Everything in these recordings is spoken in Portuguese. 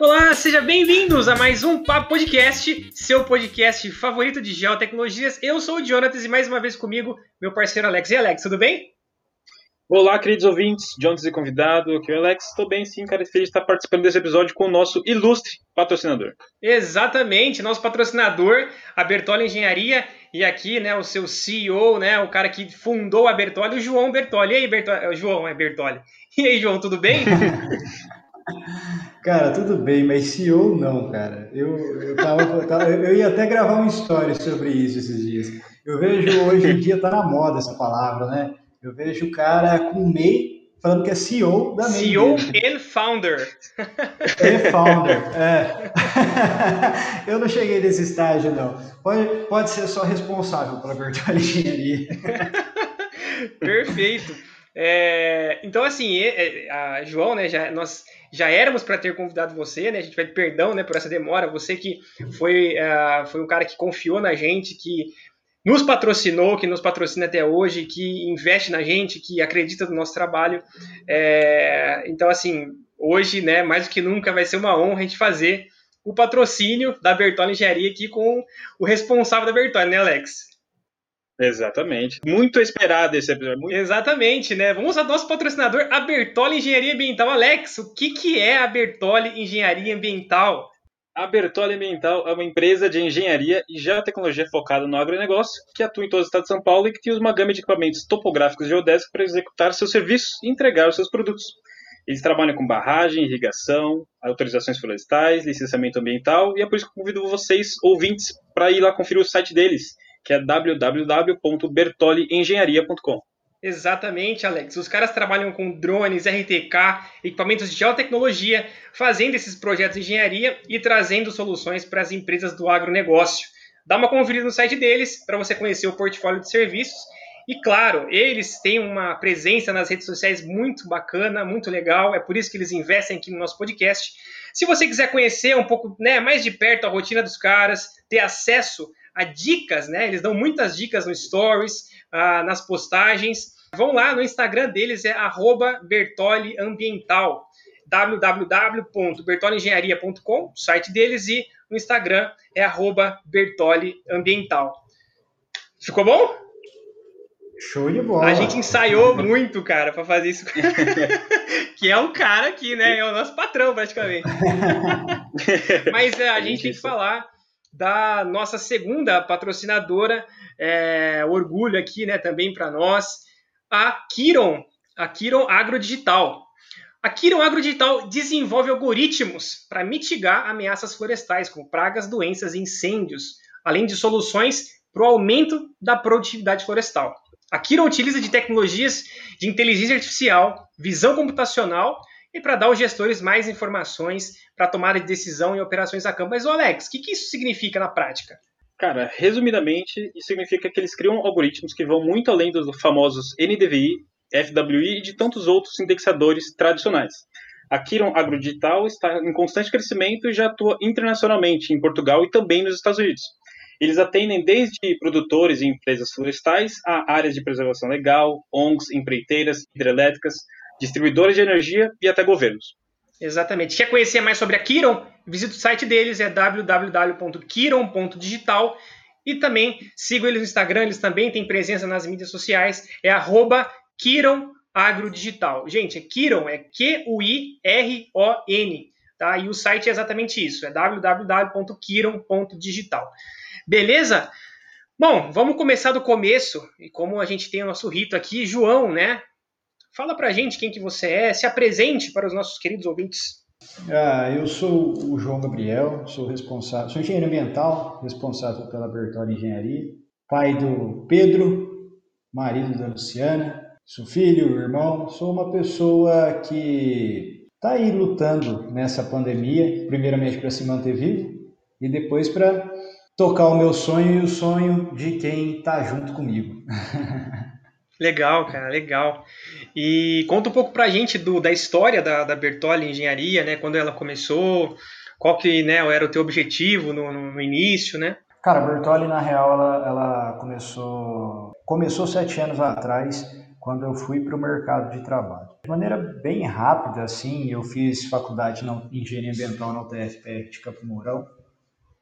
Olá, sejam bem-vindos a mais um Papo Podcast, seu podcast favorito de geotecnologias. Eu sou o Jonatas e mais uma vez comigo, meu parceiro Alex. E Alex, tudo bem? Olá, queridos ouvintes, Jonas e convidado, aqui é o Alex. Estou bem sim, cara, feliz de estar participando desse episódio com o nosso ilustre patrocinador. Exatamente, nosso patrocinador, a Bertoli Engenharia, e aqui, né, o seu CEO, né, o cara que fundou a Bertoli, o João Bertoli. E aí, Bertoli? João, é Bertoli. E aí, João, tudo bem? Cara, tudo bem, mas CEO não, cara. Eu, eu, tava, eu, tava, eu ia até gravar uma história sobre isso esses dias. Eu vejo hoje em dia tá na moda essa palavra, né? Eu vejo o cara com MEI falando que é CEO da MEI. CEO and founder. And founder, é. eu não cheguei nesse estágio, não. Pode, pode ser só responsável pela virtual engenharia. Perfeito. É, então, assim, a João, né, já, nós já éramos para ter convidado você, né? A gente pede perdão, né, por essa demora. Você que foi, uh, foi um cara que confiou na gente, que nos patrocinou, que nos patrocina até hoje, que investe na gente, que acredita no nosso trabalho. É, então, assim, hoje, né, mais do que nunca, vai ser uma honra a gente fazer o patrocínio da Bertoli Engenharia aqui com o responsável da Bertoli, né, Alex? Exatamente. Muito esperado esse episódio. Muito... Exatamente, né? Vamos ao nosso patrocinador, a Bertoli Engenharia Ambiental. Alex, o que, que é a Bertoli Engenharia Ambiental? A Bertoli Ambiental é uma empresa de engenharia e geotecnologia focada no agronegócio, que atua em todo o estado de São Paulo e que tem uma gama de equipamentos topográficos geodésicos para executar seus serviços e entregar os seus produtos. Eles trabalham com barragem, irrigação, autorizações florestais, licenciamento ambiental, e é por isso que convido vocês, ouvintes, para ir lá conferir o site deles, que é www.bertoliengenharia.com. Exatamente, Alex. Os caras trabalham com drones, RTK, equipamentos de geotecnologia, fazendo esses projetos de engenharia e trazendo soluções para as empresas do agronegócio. Dá uma conferida no site deles para você conhecer o portfólio de serviços. E claro, eles têm uma presença nas redes sociais muito bacana, muito legal. É por isso que eles investem aqui no nosso podcast. Se você quiser conhecer um pouco né, mais de perto a rotina dos caras, ter acesso a dicas, né? Eles dão muitas dicas no Stories, ah, nas postagens. Vão lá no Instagram deles, é bertoliambiental www.bertoliengenharia.com, site deles, e no Instagram é bertoliambiental. Ficou bom? Show de bola. A gente ensaiou muito, cara, para fazer isso. que é um cara aqui, né? É o nosso patrão, praticamente. Mas é, a gente tem que falar da nossa segunda patrocinadora, é, orgulho aqui, né, também para nós, a Kiron, a Kiron Agrodigital. A Kiron Agrodigital desenvolve algoritmos para mitigar ameaças florestais, como pragas, doenças e incêndios, além de soluções para o aumento da produtividade florestal. A Kiron utiliza de tecnologias de inteligência artificial, visão computacional e para dar aos gestores mais informações para tomada de decisão em operações a campo. Mas, Alex, o que, que isso significa na prática? Cara, resumidamente, isso significa que eles criam algoritmos que vão muito além dos famosos NDVI, FWI e de tantos outros indexadores tradicionais. A Kiron Agrodigital está em constante crescimento e já atua internacionalmente em Portugal e também nos Estados Unidos. Eles atendem desde produtores e empresas florestais a áreas de preservação legal, ONGs, empreiteiras, hidrelétricas, distribuidores de energia e até governos. Exatamente. Quer conhecer mais sobre a Kiron? Visite o site deles, é www.kiron.digital e também sigam eles no Instagram, eles também têm presença nas mídias sociais, é arroba Kiron Agrodigital. Gente, é Kiron, é Q-U-I-R-O-N, tá? E o site é exatamente isso, é www.kiron.digital. Beleza? Bom, vamos começar do começo, e como a gente tem o nosso rito aqui, João, né? Fala pra gente quem que você é, se apresente para os nossos queridos ouvintes. Ah, eu sou o João Gabriel, sou responsável, sou engenheiro ambiental, responsável pela Bertoli Engenharia, pai do Pedro, marido da Luciana, sou filho, irmão, sou uma pessoa que está aí lutando nessa pandemia, primeiramente para se manter vivo e depois para tocar o meu sonho e o sonho de quem está junto comigo. Legal, cara, legal. E conta um pouco pra gente do, da história da, da Bertoli Engenharia, né? Quando ela começou, qual que né, era o teu objetivo no, no, início, né? Cara, a Bertoli, na real, ela, ela começou, começou sete anos atrás, quando eu fui para o mercado de trabalho. De maneira bem rápida, assim, eu fiz faculdade de Engenharia Ambiental na UTFPR de Campo Mourão,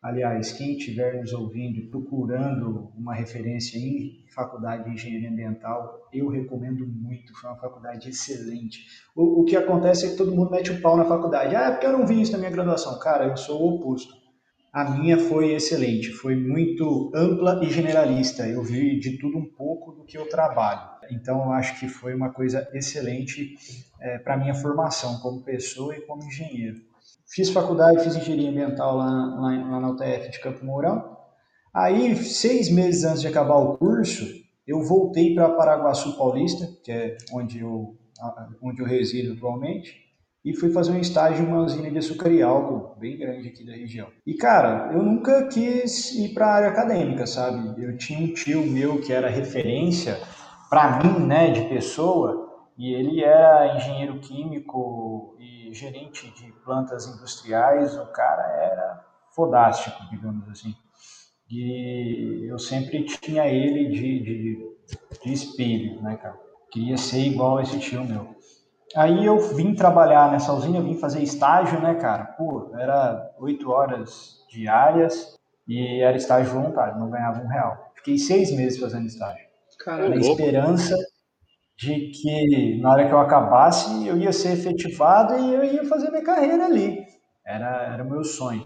Aliás, quem estiver nos ouvindo e procurando uma referência em faculdade de engenharia ambiental, eu recomendo muito. Foi uma faculdade excelente. O, o, que acontece é que todo mundo mete o pau na faculdade. Ah, é porque eu não vi isso na minha graduação. Cara, eu sou o oposto. A minha foi excelente, foi muito ampla e generalista. Eu vi de tudo um pouco do que eu trabalho. Então, eu acho que foi uma coisa excelente é, para minha formação como pessoa e como engenheiro. Fiz faculdade, fiz engenharia ambiental lá, lá, lá na UTF de Campo Mourão. Aí, seis meses antes de acabar o curso, eu voltei para Paraguaçu Paulista, que é onde eu, onde eu resido atualmente, e fui fazer um estágio em uma usina de açúcar e álcool, bem grande aqui da região. E, cara, eu nunca quis ir para a área acadêmica, sabe? Eu tinha um tio meu que era referência para mim, né, de pessoa, e ele era engenheiro químico e gerente de plantas industriais, o cara era fodástico, digamos assim. E eu sempre tinha ele de, de, de espelho, né, cara? Queria ser igual a esse tio meu. Aí eu vim trabalhar nessa usina, eu vim fazer estágio, né, cara? Pô, era oito horas diárias e era estágio voluntário, não ganhava um real. Fiquei seis meses fazendo estágio. Caramba. Na esperança de que na hora que eu acabasse eu ia ser efetivado e eu ia fazer minha carreira ali. Era era meu sonho.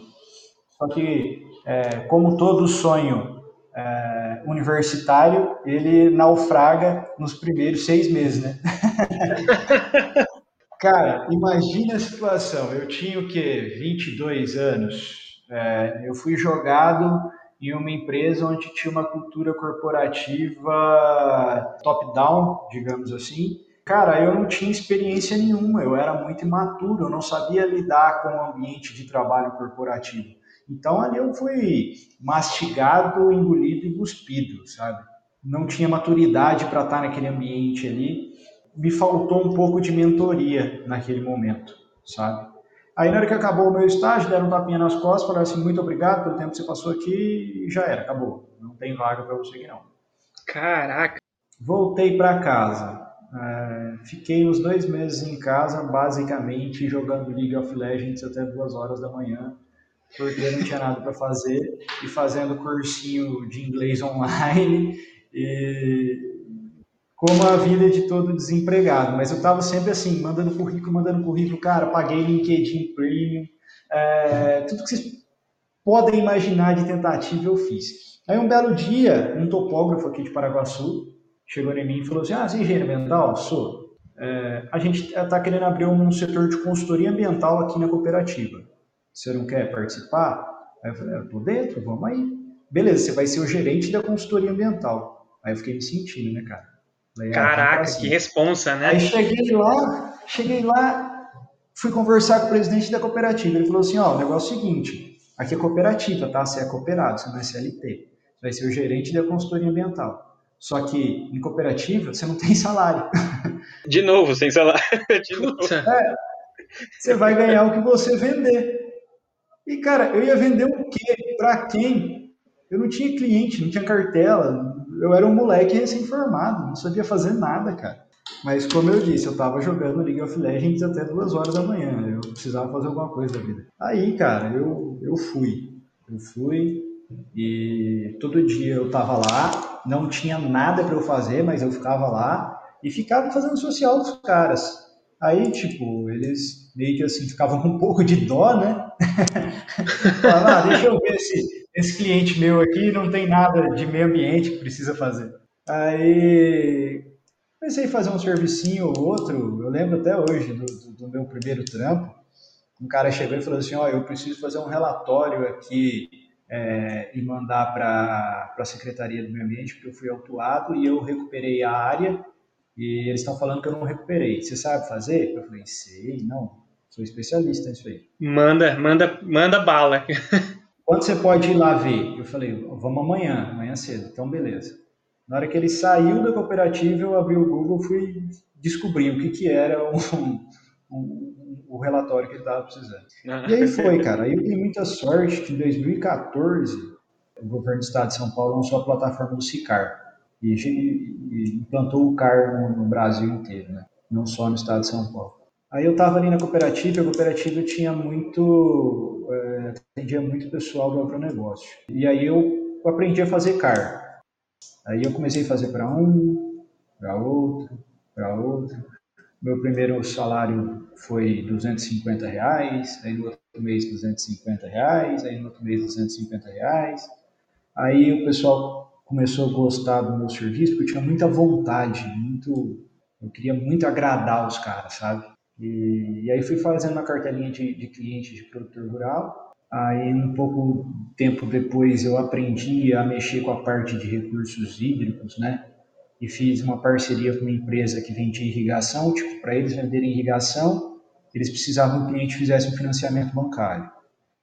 Só que é, como todo sonho é, universitário, ele naufraga nos primeiros seis meses, né? Cara, imagina a situação. Eu tinha o quê? 22 anos. É, eu fui jogado em uma empresa onde tinha uma cultura corporativa top-down, digamos assim. Cara, eu não tinha experiência nenhuma, eu era muito imaturo, eu não sabia lidar com o ambiente de trabalho corporativo. Então ali eu fui mastigado, engolido e cuspido, sabe? Não tinha maturidade para estar naquele ambiente ali. Me faltou um pouco de mentoria naquele momento, sabe? Aí na hora que acabou o meu estágio, deram um tapinha nas costas, falaram assim, muito obrigado pelo tempo que você passou aqui e já era, acabou. Não tem vaga para você aqui não. Caraca! Voltei para casa. É, fiquei uns dois meses em casa, basicamente jogando League of Legends até duas horas da manhã, porque não tinha nada para fazer, e fazendo cursinho de inglês online, e como a vida de todo desempregado, mas eu estava sempre assim, mandando currículo, mandando currículo, cara, paguei LinkedIn Premium, é, tudo que vocês podem imaginar de tentativa eu fiz. Aí um belo dia, um topógrafo aqui de Paraguaçu chegou em mim e falou assim, ah, você é engenheiro ambiental? Sou. É, a gente está querendo abrir um setor de consultoria ambiental aqui na cooperativa. Você não quer participar? Aí eu falei, eu tô dentro, vamos aí. Beleza, você vai ser o gerente da consultoria ambiental. Aí eu fiquei me sentindo, né, cara? Falei, ah, Caraca, assim. que responsa, né? Aí cheguei lá, cheguei lá, fui conversar com o presidente da cooperativa. Ele falou assim: ó, o negócio é o seguinte, aqui é cooperativa, tá? Você é cooperado, você não é CLT. Você vai ser o gerente da consultoria ambiental. Só que em cooperativa você não tem salário. De novo, sem salário. De novo. É, você vai ganhar o que você vender. E, cara, eu ia vender o quê? Para quem? Eu não tinha cliente, não tinha cartela, eu era um moleque recém-formado, não sabia fazer nada, cara. Mas como eu disse, eu tava jogando League of Legends até duas horas da manhã. Eu precisava fazer alguma coisa da vida. Aí, cara, eu, eu fui. Eu fui e todo dia eu tava lá, não tinha nada para eu fazer, mas eu ficava lá e ficava fazendo social dos caras. Aí, tipo, eles meio que assim ficavam com um pouco de dó, né? Falavam, ah, deixa eu ver esse, esse cliente meu aqui não tem nada de meio ambiente que precisa fazer. Aí comecei a fazer um servicinho ou outro, eu lembro até hoje do, do, do meu primeiro trampo, um cara chegou e falou assim, ó, oh, eu preciso fazer um relatório aqui é, e mandar para a Secretaria do Meio Ambiente, porque eu fui autuado e eu recuperei a área e eles estão falando que eu não recuperei. Você sabe fazer? Eu falei, sei, não, sou especialista nisso aí. Manda, manda, manda bala. Quando você pode ir lá ver? Eu falei, vamos amanhã, amanhã cedo. Então, beleza. Na hora que ele saiu da cooperativa, eu abri o Google fui descobrir o que, que era o relatório que ele estava precisando. E aí foi, cara. Aí eu dei muita sorte que em 2014 o governo do estado de São Paulo lançou a plataforma do SICAR e, implantou o CAR no, no, Brasil inteiro, né? não só no estado de São Paulo. Aí eu estava ali na cooperativa, a cooperativa tinha muito, é, atendia muito pessoal do agronegócio. E aí eu aprendi a fazer CAR. Aí eu comecei a fazer para um, para outro, para outro. Meu primeiro salário foi 250 reais, aí no outro mês 250 reais, aí no outro mês 250 reais. Aí o pessoal começou a gostar do meu serviço porque eu tinha muita vontade, muito, eu queria muito agradar os caras, sabe? E, e aí fui fazendo uma cartelinha de, de cliente de produtor rural. Aí um pouco tempo depois eu aprendi a mexer com a parte de recursos hídricos, né? e fiz uma parceria com uma empresa que vendia irrigação, tipo, para eles venderem irrigação, eles precisavam que o cliente fizesse um financiamento bancário.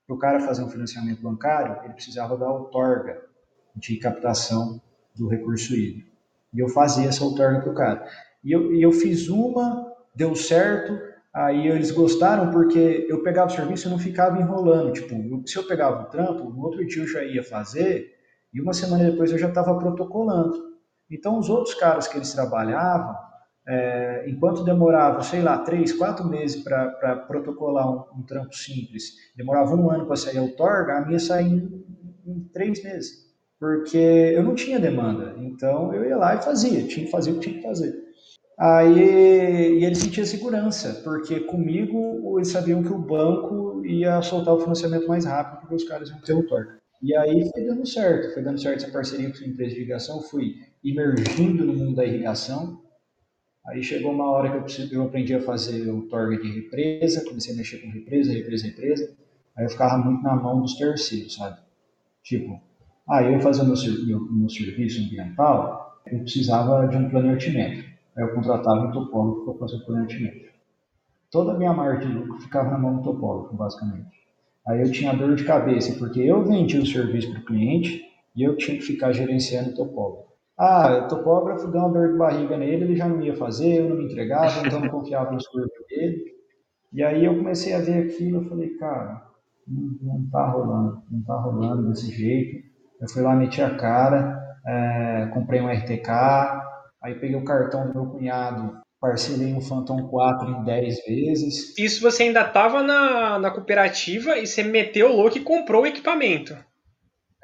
Para o cara fazer um financiamento bancário, ele precisava da outorga de captação do recurso hídrico. E eu fazia essa outorga para o cara. E eu, e eu fiz uma, deu certo, aí eles gostaram porque eu pegava o serviço e não ficava enrolando. Tipo, se eu pegava o trampo, no outro dia eu já ia fazer, e uma semana depois eu já estava protocolando. Então, os outros caras que eles trabalhavam, é, enquanto demorava, sei lá, três, quatro meses para protocolar um, um, trampo simples, demorava um ano para sair a outorga, a minha saía em, em, três meses, porque eu não tinha demanda. Então, eu ia lá e fazia, tinha que fazer o que tinha que fazer. Aí e eles sentiam segurança, porque comigo eles sabiam que o banco ia soltar o financiamento mais rápido, porque os caras iam ter outorga. E aí foi dando certo, foi dando certo essa parceria com a empresa de irrigação, fui imergindo no mundo da irrigação. Aí chegou uma hora que eu, aprendi a fazer o torga de represa, comecei a mexer com represa, represa, represa. Aí eu ficava muito na mão dos terceiros, sabe? Tipo, ah, eu fazer o meu, meu, meu serviço ambiental, eu precisava de um planeamento. Eu contratava um topógrafo para fazer o planeamento. Toda a minha margem de lucro ficava na mão do topógrafo, basicamente. Aí eu tinha dor de cabeça, porque eu vendia o serviço para o cliente e eu tinha que ficar gerenciando o topógrafo. Ah, o topógrafo deu uma dor de barriga nele, ele já não ia fazer, eu não me entregava, então não confiava nos corpos dele. E aí eu comecei a ver aquilo, eu falei, cara, não, não tá rolando, não tá rolando desse jeito. Eu fui lá, meti a cara, é, comprei um RTK, aí peguei o cartão do meu cunhado, parcelei um Phantom 4 em 10 vezes. Isso você ainda estava na, na cooperativa e você meteu o louco e comprou o equipamento.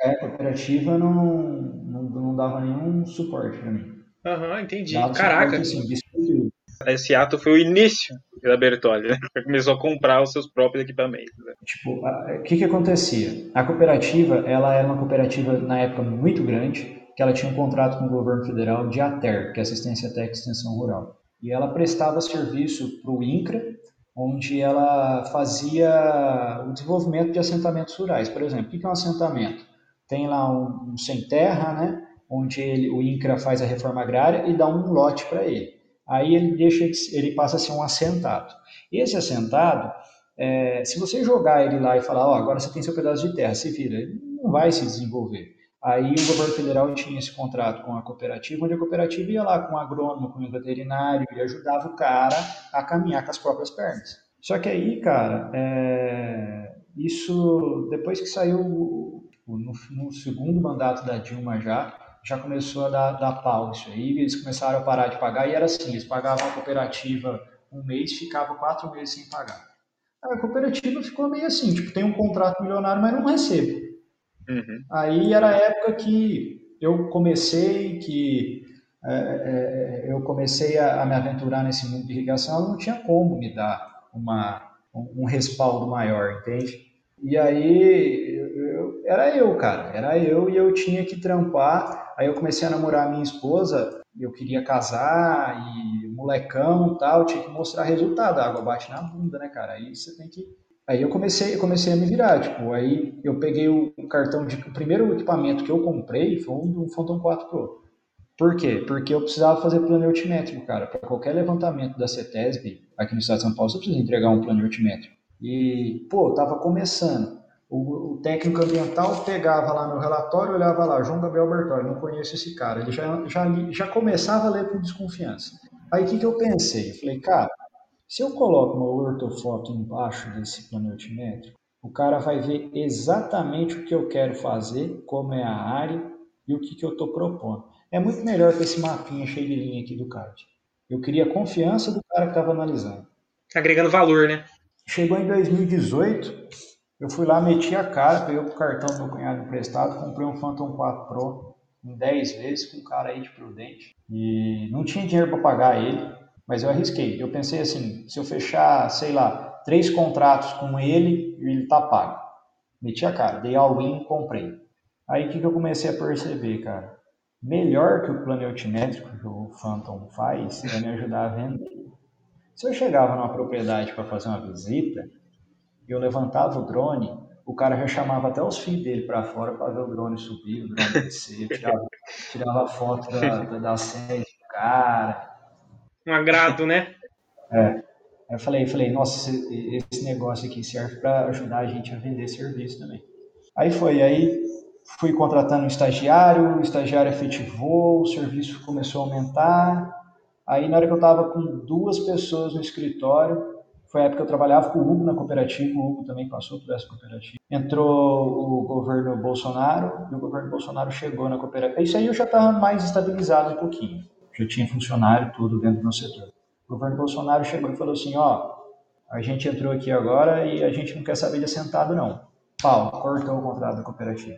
É, a cooperativa não, não, não dava nenhum suporte para mim. Aham, uhum, entendi. Dava Caraca. Suporte, assim, Esse ato foi o início da Bertolli, né? Começou a comprar os seus próprios equipamentos. Né? Tipo, o que que acontecia? A cooperativa, ela era uma cooperativa na época muito grande, que ela tinha um contrato com o governo federal de ATER, que é Assistência Técnica e Extensão Rural e ela prestava serviço para o INCRA, onde ela fazia o desenvolvimento de assentamentos rurais. Por exemplo, o que é um assentamento? Tem lá um, um sem terra, né, onde ele, o INCRA faz a reforma agrária e dá um lote para ele. Aí ele deixa ele passa a ser um assentado. Esse assentado, é, se você jogar ele lá e falar, oh, agora você tem seu pedaço de terra, se vira, ele não vai se desenvolver. Aí o governo federal tinha esse contrato com a cooperativa, onde a cooperativa ia lá com o agrônomo, com o veterinário e ajudava o cara a caminhar com as próprias pernas. Só que aí, cara, é... isso depois que saiu no, no, segundo mandato da Dilma já, já começou a dar, dar pau isso aí, eles começaram a parar de pagar e era assim, eles pagavam a cooperativa um mês, ficava quatro meses sem pagar. A cooperativa ficou meio assim, tipo, tem um contrato milionário, mas não recebo. Uhum. Aí era a época que eu comecei, que é, é, é, eu comecei a, a, me aventurar nesse mundo de irrigação, não tinha como me dar uma, um, um respaldo maior, entende? E aí eu, era eu, cara, era eu e eu tinha que trampar. Aí eu comecei a namorar a minha esposa, eu queria casar e molecão tal, tinha que mostrar resultado. A água bate na bunda, né, cara? Aí você tem que Aí eu comecei, eu comecei a me virar, tipo, aí eu peguei o cartão de o primeiro equipamento que eu comprei foi um, um Phantom 4 Pro. Por quê? Porque eu precisava fazer plano altimétrico, cara. Para qualquer levantamento da CETESB aqui no estado de São Paulo, você precisa entregar um plano altimétrico. E, pô, tava começando. O, o, técnico ambiental pegava lá no relatório, olhava lá, João Gabriel Bertoli, não conheço esse cara. Ele já, já, já começava a ler com desconfiança. Aí o que, que eu pensei? Eu falei, cara, se eu coloco uma ortofoto embaixo desse plano altimétrico, o cara vai ver exatamente o que eu quero fazer, como é a área e o que, que eu estou propondo. É muito melhor que esse mapinha cheio de linha aqui do CAD. Eu queria confiança do cara que estava analisando. Agregando valor, né? Chegou em 2018, eu fui lá, meti a cara, peguei o cartão do meu cunhado emprestado, comprei um Phantom 4 Pro em 10 vezes com um cara aí de prudente. E não tinha dinheiro para pagar ele, mas eu arrisquei. Eu pensei assim, se eu fechar, sei lá, três contratos com ele, ele tá pago. Meti a cara, dei all-in, comprei. Aí o que, que eu comecei a perceber, cara? Melhor que o plano altimétrico que o Phantom faz é me ajudar a vender. Se eu chegava numa propriedade para fazer uma visita, eu levantava o drone, o cara já chamava até os filhos dele para fora para ver o drone subir, o drone descer, tirava, tirava foto da, da, da sede do cara. Um agrado, né? É. Eu falei, falei, nossa, esse, esse negócio aqui serve para ajudar a gente a vender serviço também. Aí foi, aí fui contratando um estagiário, o estagiário efetivou, o serviço começou a aumentar, Aí, na hora que eu estava com duas pessoas no escritório, foi a época que eu trabalhava com o Hugo na cooperativa, o Hugo também passou por essa cooperativa. Entrou o governo Bolsonaro e o governo Bolsonaro chegou na cooperativa. Isso aí eu já estava mais estabilizado um pouquinho. Já tinha funcionário tudo dentro do meu setor. O governo Bolsonaro chegou e falou assim, ó, a gente entrou aqui agora e a gente não quer saber de assentado não. Pau, cortou o contrato da cooperativa.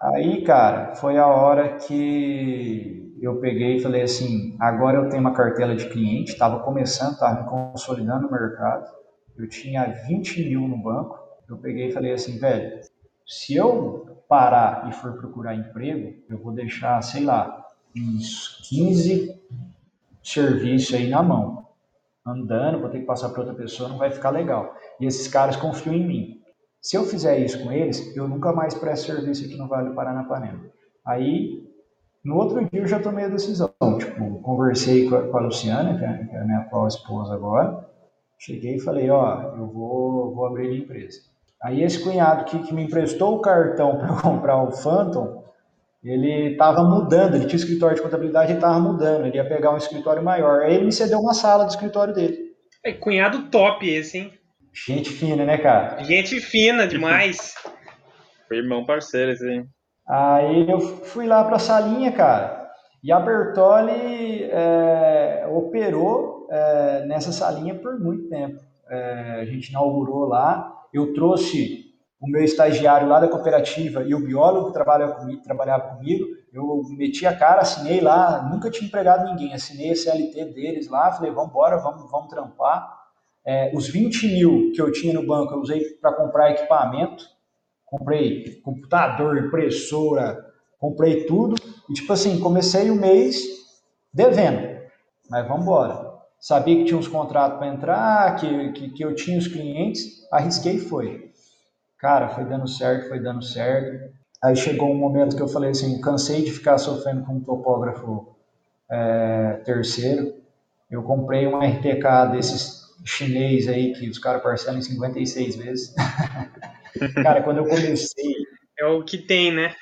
Aí, cara, foi a hora que eu peguei e falei assim: agora eu tenho uma cartela de cliente, estava começando, estava me consolidando no mercado, eu tinha 20 mil no banco. Eu peguei e falei assim, velho, se eu parar e for procurar emprego, eu vou deixar, sei lá, uns 15 serviços aí na mão, andando, vou ter que passar para outra pessoa, não vai ficar legal. E esses caras confiam em mim. Se eu fizer isso com eles, eu nunca mais presto serviço aqui no Vale do Paranapanema. Aí, no outro dia eu já tomei a decisão. Tipo, conversei com a, com a Luciana, que é, é a minha atual esposa agora. Cheguei e falei, ó, eu vou, vou abrir a empresa. Aí esse cunhado que, que me emprestou o cartão para comprar o Phantom, ele estava mudando, ele tinha escritório de contabilidade e estava mudando, ele ia pegar um escritório maior. Aí ele me cedeu uma sala do escritório dele. É, cunhado top esse, hein? Gente fina, né, cara? Gente fina demais. Foi irmão parceiro, assim. Aí eu fui lá para a salinha, cara. E a Bertoli é, operou é, nessa salinha por muito tempo. É, a gente inaugurou lá. Eu trouxe o meu estagiário lá da cooperativa e o biólogo que trabalha comigo, trabalhava comigo. Eu meti a cara, assinei lá. Nunca tinha empregado ninguém. Assinei a CLT deles lá. Falei, vamos embora, vamos, vamos trampar. É, os 20 mil que eu tinha no banco eu usei para comprar equipamento. Comprei computador, impressora, comprei tudo. E tipo assim, comecei o mês devendo. Mas vamos embora. Sabia que tinha uns contratos para entrar, que, que, que eu tinha os clientes, arrisquei e foi. Cara, foi dando certo, foi dando certo. Aí chegou um momento que eu falei assim, cansei de ficar sofrendo com um topógrafo é, terceiro. Eu comprei um RTK desses chinês aí que os caras parcelam em 56 vezes. cara, quando eu comecei. É o que tem, né?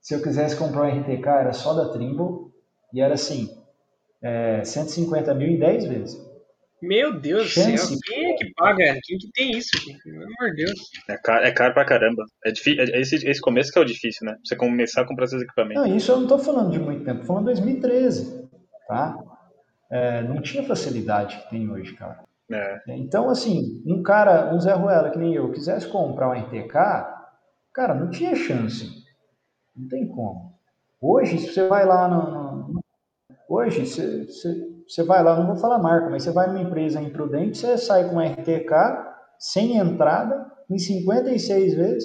Se eu quisesse comprar um RTK, era só da Trimble e era assim: é, 150 mil em 10 vezes. Meu Deus do céu, quem é que paga? Quem que tem isso? Pelo amor de Deus. É caro, é caro pra caramba. É difícil, é esse, esse começo que é o difícil, né? Você começar a comprar seus equipamentos. Não, isso eu não tô falando de muito tempo, tô falando 2013, tá? É, não tinha facilidade que tem hoje, cara. É. Então, assim, um cara, um Zé Ruela que nem eu, quisesse comprar um RTK, cara, não tinha chance. Não tem como. Hoje, se você vai lá no. no hoje, você, você, você, vai lá, não vou falar marca, mas você vai numa empresa imprudente, você sai com RTK sem entrada, em 56 vezes,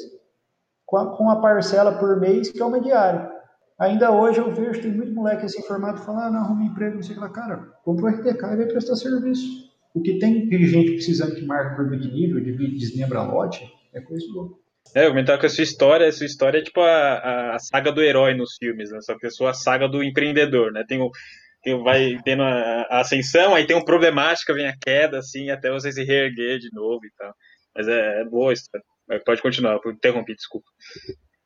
com a, com a parcela por mês, que é uma diária. Ainda hoje eu vejo, tem muito moleque assim formado falando, ah, não, arruma emprego, não sei o que lá. Cara, compra o RTK e vai prestar serviço. O que tem gente precisando de marca curva de nível, de desmembra lote, é coisa louca. É, eu comentava que a sua história, a sua história é tipo a, a saga do herói nos filmes, né? Só que a sua saga do empreendedor, né? Tem o, tem, vai tendo a, a, ascensão, aí tem um problemática, vem a queda, assim, até você se reerguer de novo e tal. Mas é, é boa história. Pode continuar, interrompi, desculpa.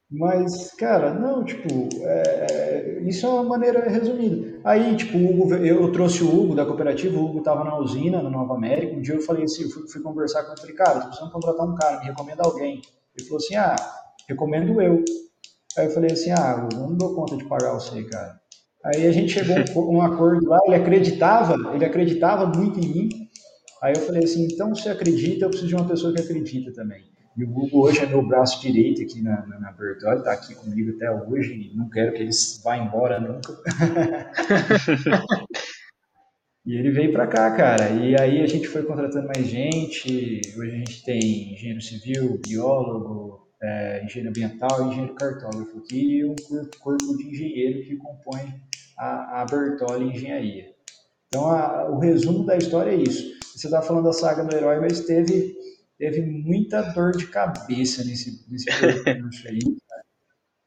Mas, cara, não, tipo, é, isso é uma maneira resumida. Aí, tipo, Hugo, eu trouxe o Hugo da cooperativa, o Hugo tava na usina, na Nova América. Um dia eu falei assim, eu fui, fui conversar com ele, falei, cara, tô precisando contratar um cara, me recomenda alguém. Ele falou assim, ah, recomendo eu. Aí eu falei assim, ah, eu não dou conta de pagar você, cara. Aí a gente chegou a um acordo lá, ele acreditava, ele acreditava muito em mim. Aí eu falei assim, então você acredita, eu preciso de uma pessoa que acredita também. E o Hugo hoje é meu braço direito aqui na, na, na está aqui comigo até hoje e não quero que ele vá embora nunca. e ele veio para cá, cara. E aí a gente foi contratando mais gente. Hoje a gente tem engenheiro civil, biólogo, é, engenheiro ambiental engenheiro cartógrafo aqui e um corpo de engenheiro que compõe a, a Bertolli Engenharia. Então a, o resumo da história é isso. Você está falando da saga do herói, mas teve teve muita dor de cabeça nesse, nesse percurso aí.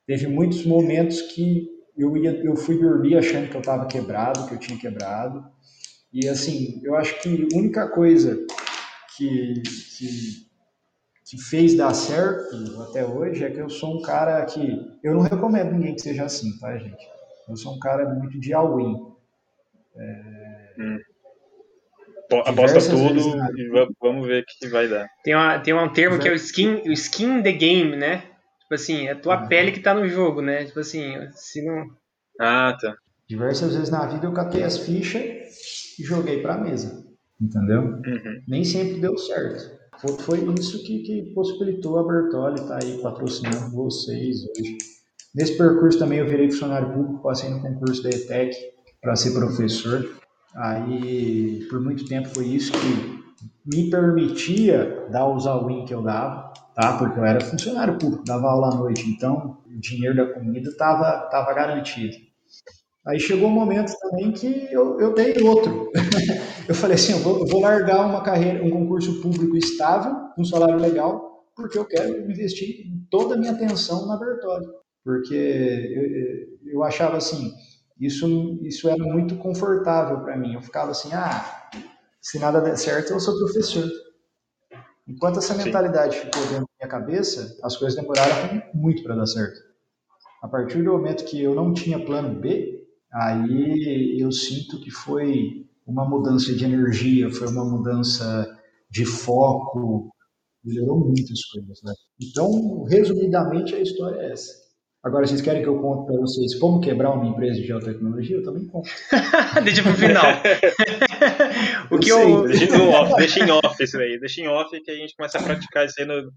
Teve muitos momentos que eu, ia, eu fui dormir achando que eu estava quebrado, que eu tinha quebrado. E assim, eu acho que a única coisa que, que, que fez dar certo até hoje é que eu sou um cara que. Eu não recomendo ninguém que seja assim, tá, gente? Eu sou um cara muito de all-in. É, hum aposta tudo vezes, e vamos ver o que vai dar. Tem, uma, tem um termo que é o skin, o skin the game, né? Tipo assim, é a tua uhum. pele que tá no jogo, né? Tipo assim, se não. Ah, tá. Diversas vezes na vida eu catei as fichas e joguei pra mesa. Entendeu? Uhum. Nem sempre deu certo. Foi isso que, que possibilitou a Bertoli estar tá aí patrocinando vocês hoje. Nesse percurso também eu virei funcionário público, passei no concurso da ETEC para ser professor. Aí, por muito tempo foi isso que me permitia dar os all-in que eu dava, tá? Porque eu era funcionário público, dava aula à noite, então o dinheiro da comida estava tava garantido. Aí chegou um momento também que eu, eu dei outro. eu falei assim, eu vou, eu vou, largar uma carreira, um concurso público estável, um salário legal, porque eu quero investir toda a minha atenção na Bertolli. Porque eu, eu achava assim, isso, isso era muito confortável para mim. Eu ficava assim, ah, se nada der certo, eu sou professor. Enquanto essa mentalidade Sim. ficou dentro da minha cabeça, as coisas demoraram muito para dar certo. A partir do momento que eu não tinha plano B, aí eu sinto que foi uma mudança de energia, foi uma mudança de foco, melhorou muitas coisas. Né? Então, resumidamente, a história é essa. Agora, vocês querem que eu conte para vocês como quebrar uma empresa de geotecnologia? Eu também conto. deixa pro final. o que eu... Deixa, off, deixa em off isso aí. Deixa em off que a gente começa a praticar isso aí no...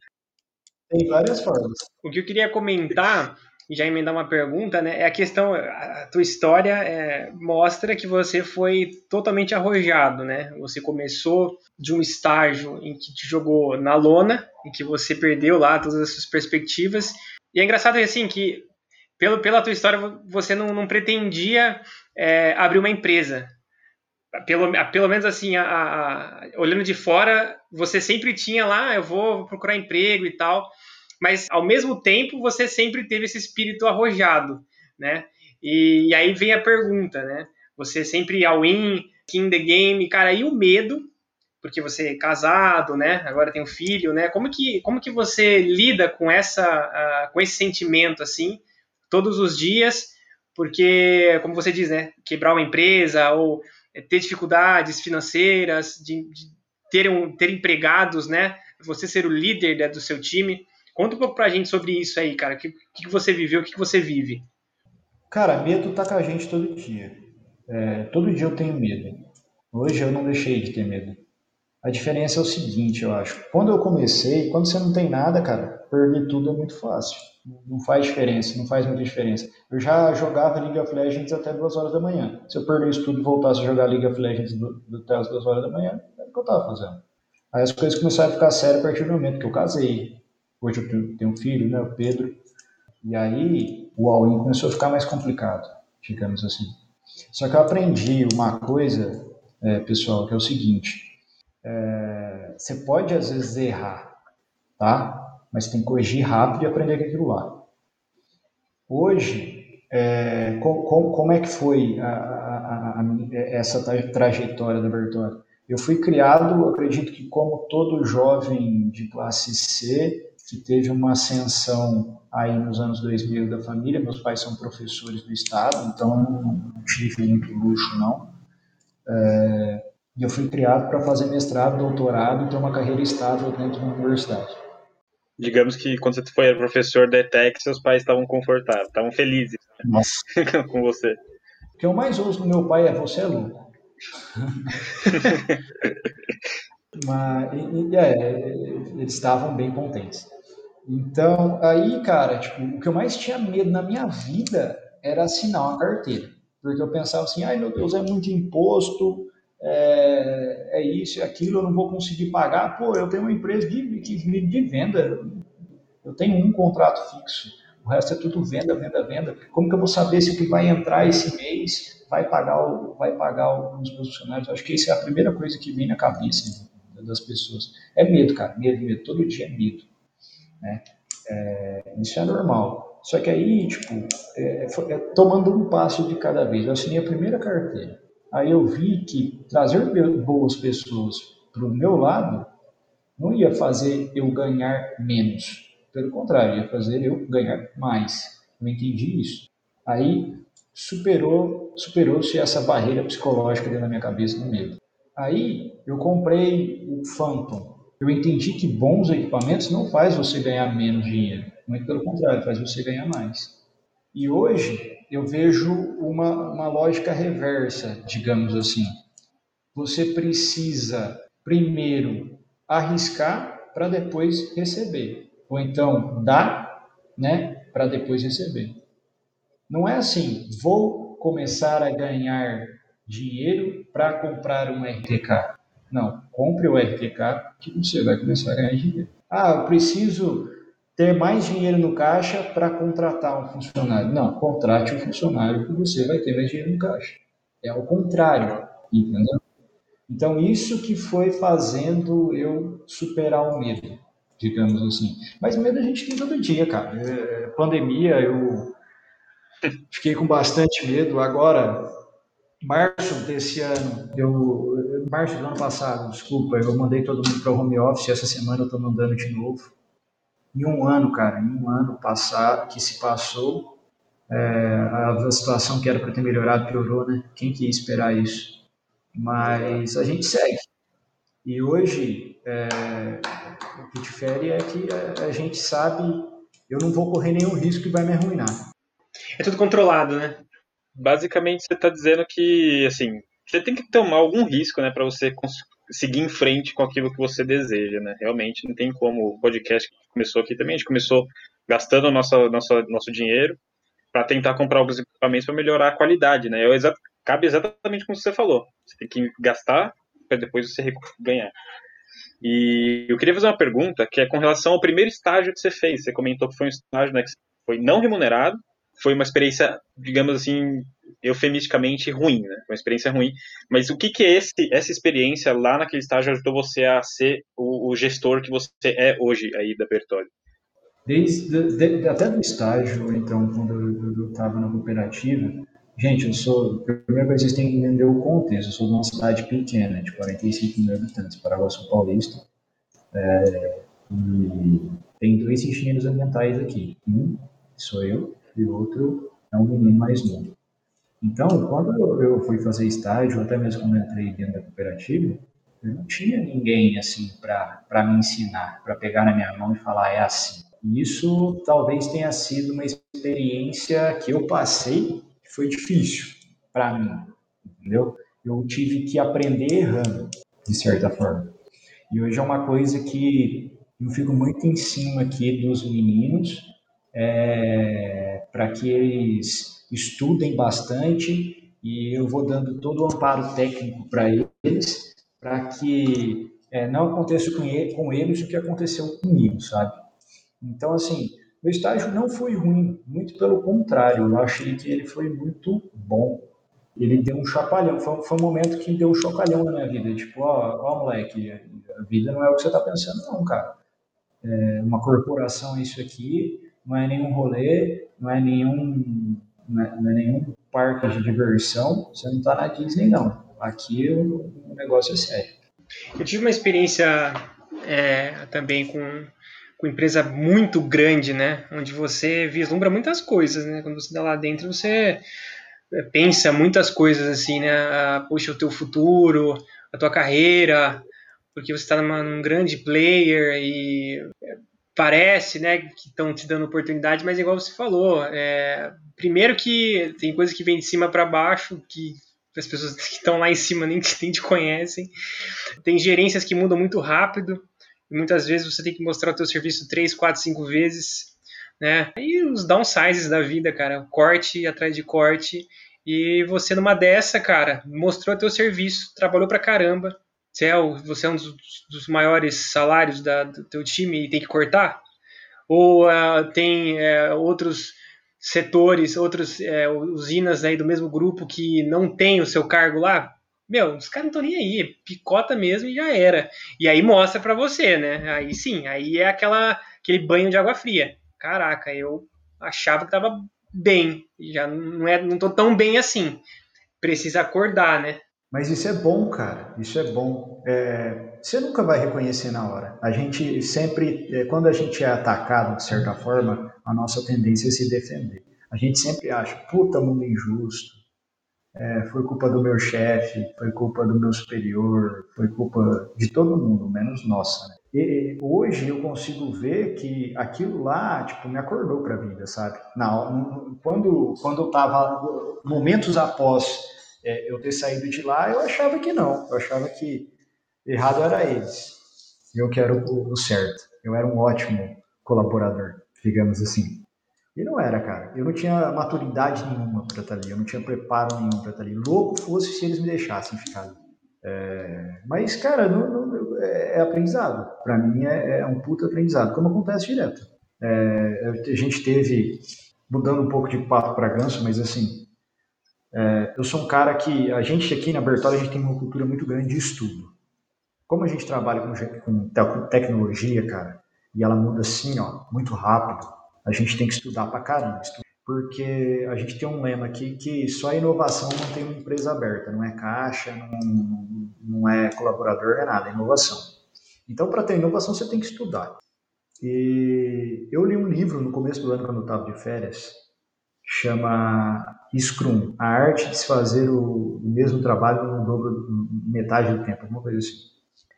Tem várias formas. O que eu queria comentar, e já emendar uma pergunta, né? É a questão, a tua história é, mostra que você foi totalmente arrojado, né? Você começou de um estágio em que te jogou na lona, em que você perdeu lá todas as suas perspectivas, e é engraçado assim que, pelo, pela tua história, você não, não pretendia é, abrir uma empresa. Pelo, pelo menos assim, a, a, olhando de fora, você sempre tinha lá, eu vou procurar emprego e tal. Mas ao mesmo tempo, você sempre teve esse espírito arrojado, né? E, e aí vem a pergunta, né? Você sempre all in, in the game, cara, e o medo porque você é casado, né? Agora tem um filho, né? Como que, como que você lida com essa, uh, com esse sentimento assim, todos os dias? Porque, como você diz, né? Quebrar uma empresa ou ter dificuldades financeiras, de, de ter, um, ter empregados, né? Você ser o líder né, do seu time. Conta um pouco pra gente sobre isso aí, cara. O que, que você viveu, o que, que você vive? Cara, medo tá com a gente todo dia. É, todo dia eu tenho medo. Hoje eu não deixei de ter medo. A diferença é o seguinte, eu acho. Quando eu comecei, quando você não tem nada, cara, perder tudo é muito fácil. Não faz diferença, não faz muita diferença. Eu já jogava League of Legends até duas horas da manhã. Se eu perder isso tudo e voltasse a jogar League of Legends até as duas horas da manhã, era o que eu tava fazendo. Aí as coisas começaram a ficar sérias a partir do momento que eu casei. Hoje eu tenho um filho, né, o Pedro. E aí o all-in começou a ficar mais complicado, digamos assim. Só que eu aprendi uma coisa, é, pessoal, que é o seguinte é, você pode às vezes errar, tá? Mas tem que corrigir rápido e aprender com aquilo lá. Hoje, é, com, com, como é que foi a, a, a, essa trajetória da Bertone? Eu fui criado, acredito que como todo jovem de classe C, que teve uma ascensão aí nos anos 2000 da família. Meus pais são professores do estado, então não tive muito luxo, não. É, e eu fui criado para fazer mestrado, doutorado e ter uma carreira estável dentro da universidade. Digamos que quando você foi professor da ETEC, seus pais estavam confortáveis, estavam felizes né? com você. O que eu mais ouço do meu pai é: você é louco. Mas, e, e, é, eles estavam bem contentes. Então, aí, cara, tipo, o que eu mais tinha medo na minha vida era assinar uma carteira. Porque eu pensava assim, ai meu Deus, é muito imposto, é, é isso, é aquilo, eu não vou conseguir pagar. Pô, eu tenho uma empresa de, de, de venda, eu tenho um contrato fixo, o resto é tudo venda, venda, venda. Como que eu vou saber se o que vai entrar esse mês vai pagar, o, vai pagar os meus funcionários? Acho que isso é a primeira coisa que vem na cabeça das pessoas. É medo, cara, medo, medo. Todo dia é medo. Né? É, isso é normal. Só que aí, tipo, é, é, tomando um passo de cada vez. Eu assinei a primeira carteira. Aí eu vi que trazer boas pessoas para o meu lado não ia fazer eu ganhar menos. Pelo contrário, ia fazer eu ganhar mais. Eu entendi isso. Aí superou superou-se essa barreira psicológica dentro da minha cabeça do medo. Aí eu comprei o Phantom. Eu entendi que bons equipamentos não faz você ganhar menos dinheiro, muito pelo contrário, faz você ganhar mais. E hoje eu vejo uma, uma lógica reversa, digamos assim. Você precisa primeiro arriscar para depois receber, ou então dar, né, para depois receber. Não é assim, vou começar a ganhar dinheiro para comprar um RTK. Não, compre o RTK que você vai começar a ganhar dinheiro. Ah, eu preciso ter mais dinheiro no caixa para contratar um funcionário. Não, contrate um funcionário que você vai ter mais dinheiro no caixa. É o contrário, entendeu? Então, isso que foi fazendo eu superar o medo, digamos assim. Mas medo a gente tem todo dia, cara. É, pandemia, eu fiquei com bastante medo. Agora, março desse ano, eu, março do ano passado, desculpa, eu mandei todo mundo para o home office, essa semana eu estou mandando de novo. Em um ano, cara, em um ano passado, que se passou, é, a situação que era para ter melhorado piorou, né? Quem que ia esperar isso? Mas a gente segue. E hoje, é, o que difere é que a, gente sabe, eu não vou correr nenhum risco que vai me arruinar. É tudo controlado, né? basicamente você está dizendo que, assim, você tem que tomar algum risco, né, para você seguir em frente com aquilo que você deseja, né? Realmente não tem como. O podcast que começou aqui também, a gente começou gastando nosso, nosso, nosso dinheiro para tentar comprar alguns equipamentos para melhorar a qualidade, né? É exa cabe exatamente como você falou. Você tem que gastar para depois você ganhar. E eu queria fazer uma pergunta que é com relação ao primeiro estágio que você fez. Você comentou que foi um estágio né, que foi não remunerado, foi uma experiência, digamos assim, eufemisticamente ruim, né? Uma experiência ruim. Mas o que que é esse, essa experiência lá naquele estágio ajudou você a ser o, o gestor que você é hoje aí da Bertoli? Desde de, até do estágio, então, quando eu estava na cooperativa, gente, eu sou, a primeira coisa vocês têm que entender o contexto, eu sou de uma cidade pequena, de 45 mil habitantes, Paraguaçu Paulista, é, e tem dois engenheiros ambientais aqui, um sou eu, e outro é um menino mais novo. Então, quando eu fui fazer estágio, até mesmo quando entrei dentro da cooperativa, eu não tinha ninguém assim para me ensinar, para pegar na minha mão e falar é assim. E isso talvez tenha sido uma experiência que eu passei que foi difícil para mim, entendeu? Eu tive que aprender errando, de certa forma. E hoje é uma coisa que eu fico muito em cima aqui dos meninos, é, para que eles estudem bastante e eu vou dando todo o amparo técnico para eles, para que é, não aconteça com, ele, com eles o que aconteceu comigo, sabe? Então, assim, o estágio não foi ruim, muito pelo contrário, eu achei que ele foi muito bom. Ele deu um chapalhão, foi, foi um momento que deu um chocalhão na minha vida, tipo, ó, ó moleque, a vida não é o que você está pensando não, cara. É, uma corporação é isso aqui, não é nenhum rolê, não é nenhum, não é, não é nenhum parque de diversão, você não está na Disney, não. Aqui o, o, negócio é sério. Eu tive uma experiência é, também com, com empresa muito grande, né? Onde você vislumbra muitas coisas, né? Quando você está lá dentro, você é, pensa muitas coisas assim, né? Puxa, o teu futuro, a tua carreira, porque você está num grande player e parece, né, que estão te dando oportunidade, mas igual você falou, é, primeiro que tem coisa que vem de cima para baixo que as pessoas que estão lá em cima nem, nem te conhecem. Tem gerências que mudam muito rápido. E muitas vezes você tem que mostrar o teu serviço três, quatro, cinco vezes, né? E os downsizes da vida, cara, corte atrás de corte. E você numa dessa, cara, mostrou teu serviço, trabalhou pra caramba. Você é, o, você é um dos, dos maiores salários da, do teu time e tem que cortar? Ou uh, tem uh, outros setores, outras é, usinas aí do mesmo grupo que não tem o seu cargo lá, meu, os caras não estão nem aí, picota mesmo e já era. E aí mostra para você, né? Aí sim, aí é aquela aquele banho de água fria. Caraca, eu achava que tava bem, já não é, não tô tão bem assim. Precisa acordar, né? Mas isso é bom, cara. Isso é bom. É, você nunca vai reconhecer na hora. A gente sempre, é, quando a gente é atacado de certa forma, a nossa tendência é se defender. A gente sempre acha, puta mundo injusto. É, foi culpa do meu chefe, foi culpa do meu superior, foi culpa de todo mundo, menos nossa. Né? E hoje eu consigo ver que aquilo lá, tipo, me acordou para a vida, sabe? Na, quando, quando eu estava momentos após é, eu ter saído de lá, eu achava que não. Eu achava que errado era eles. Eu quero o, o certo. Eu era um ótimo colaborador, digamos assim. E não era, cara. Eu não tinha maturidade nenhuma para estar ali. Eu não tinha preparo nenhum para estar ali. Louco fosse se eles me deixassem ficar ali. É, mas, cara, não, não, é, é, aprendizado. Para mim é, é, um puta aprendizado, como acontece direto. É, a gente teve, mudando um pouco de papo para ganso, mas assim, é, eu sou um cara que a gente aqui na Bertola a gente tem uma cultura muito grande de estudo. Como a gente trabalha com, com tecnologia, cara, e ela muda assim, ó, muito rápido, a gente tem que estudar pra caramba. Porque a gente tem um lema aqui que só a inovação mantém uma empresa aberta, não é caixa, não, não é colaborador, é nada, é inovação. Então, para ter inovação, você tem que estudar. E eu li um livro no começo do ano, quando eu estava de férias, chama Scrum, a arte de se fazer o mesmo trabalho no dobro, metade do tempo, alguma coisa assim.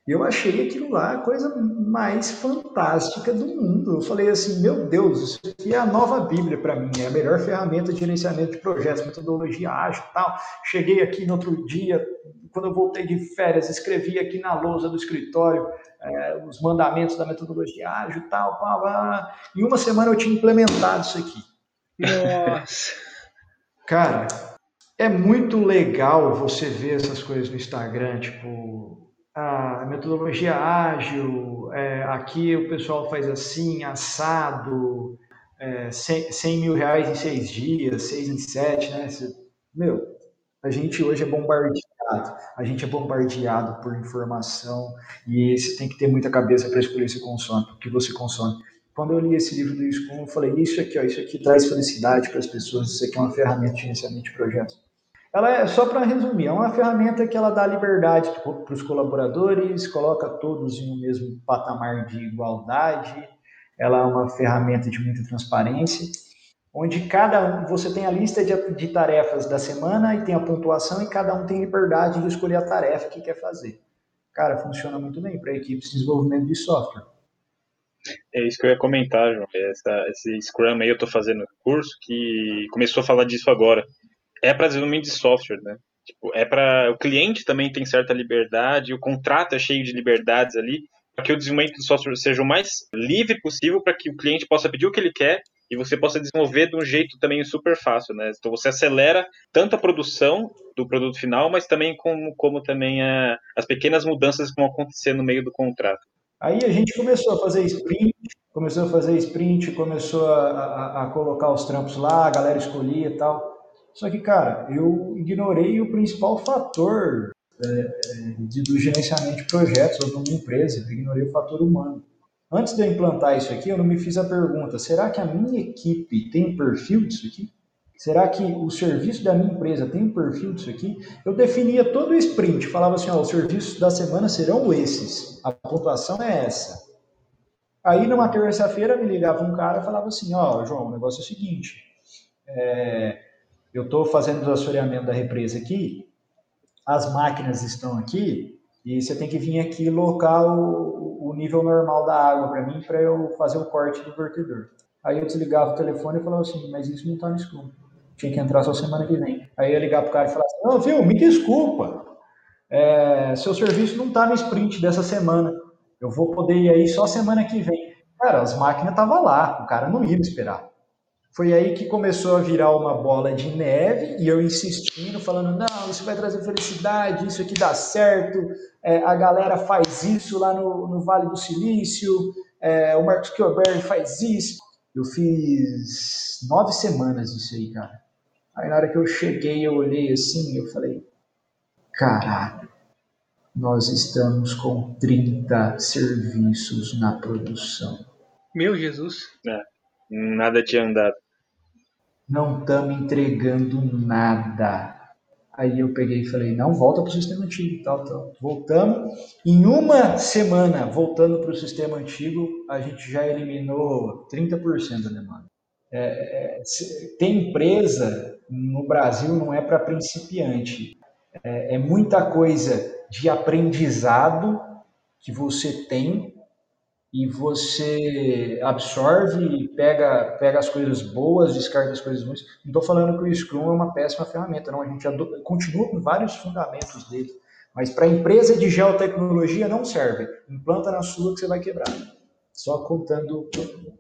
Eu achei aquilo lá a coisa mais fantástica do mundo. Eu falei assim, meu Deus, isso aqui é a nova Bíblia para mim, é a melhor ferramenta de gerenciamento de projetos, metodologia ágil tal. Cheguei aqui no outro dia, quando eu voltei de férias, escrevi aqui na lousa do escritório é, os mandamentos da metodologia ágil tal. Pá. Em uma semana eu tinha implementado isso aqui. Nossa. Cara, é muito legal você ver essas coisas no Instagram, tipo, a metodologia ágil, é, aqui o pessoal faz assim, assado, é, 100, 100, mil reais em seis dias, seis em sete, né? Meu, a gente hoje é bombardeado, a gente é bombardeado por informação e você tem que ter muita cabeça para escolher o que você consome. Quando eu li esse livro do Scrum, eu falei, isso aqui, ó, isso aqui traz felicidade para as pessoas, isso aqui é uma ferramenta de gerenciamento de projetos. Ela é, só para resumir, é uma ferramenta que ela dá liberdade para os colaboradores, coloca todos em um mesmo patamar de igualdade, ela é uma ferramenta de muita transparência, onde cada um, você tem a lista de, de tarefas da semana e tem a pontuação e cada um tem liberdade de escolher a tarefa que quer fazer. Cara, funciona muito bem para equipes de desenvolvimento de software. É isso que eu ia comentar, João. Essa, esse Scrum aí eu estou fazendo curso que começou a falar disso agora. É para desenvolvimento de software, né? Tipo, é para o cliente também tem certa liberdade, o contrato é cheio de liberdades ali, para que o desenvolvimento de software seja o mais livre possível para que o cliente possa pedir o que ele quer e você possa desenvolver de um jeito também super fácil, né? Então você acelera tanto a produção do produto final, mas também como, como também a, as pequenas mudanças que vão acontecer no meio do contrato. Aí a gente começou a fazer sprint, começou a fazer sprint, começou a, a, a colocar os trampos lá, a galera escolhia e tal. Só que, cara, eu ignorei o principal fator é, é de, do gerenciamento de projetos ou de uma empresa, eu ignorei o fator humano. Antes de eu implantar isso aqui, eu não me fiz a pergunta: será que a minha equipe tem perfil disso aqui? Será que o serviço da minha empresa tem um perfil disso aqui? Eu definia todo o sprint, falava assim, ó, os serviços da semana serão esses, a pontuação é essa. Aí numa terça-feira me ligava um cara e falava assim, ó, João, o negócio é o seguinte, é, eu estou fazendo o assoreamento da represa aqui, as máquinas estão aqui, e você tem que vir aqui locar o, o nível normal da água para mim, para eu fazer o corte do vertedor. Aí eu desligava o telefone e falava assim, mas isso não está no Scrum. Tinha que entrar só semana que vem. Aí eu ia ligar pro cara e falar assim, não, viu, me desculpa, é, seu serviço não está no sprint dessa semana. Eu vou poder ir aí só semana que vem. Cara, as máquinas estavam lá, o cara não ia me esperar. Foi aí que começou a virar uma bola de neve e eu insistindo, falando: não, isso vai trazer felicidade, isso aqui dá certo, é, a galera faz isso lá no, no Vale do Silício, é, o Marcos Kioberg faz isso. Eu fiz nove semanas disso aí, cara. Aí na hora que eu cheguei, eu olhei assim, eu falei: caralho, nós estamos com 30 serviços na produção. Meu Jesus. É, nada tinha andado não estamos entregando nada. Aí eu peguei e falei, não, volta para o sistema antigo, tal, tal. Voltamos. Em uma semana, voltando para o sistema antigo, a gente já eliminou 30% da demanda. É, é, tem empresa no Brasil não é para principiante. É, é muita coisa de aprendizado que você tem e você absorve, pega, pega as coisas boas, descarta as coisas ruins. Não estou falando que o Scrum é uma péssima ferramenta, não. A gente continua com vários fundamentos dele. Mas para empresa de geotecnologia não serve. Implanta na sua que você vai quebrar. Só contando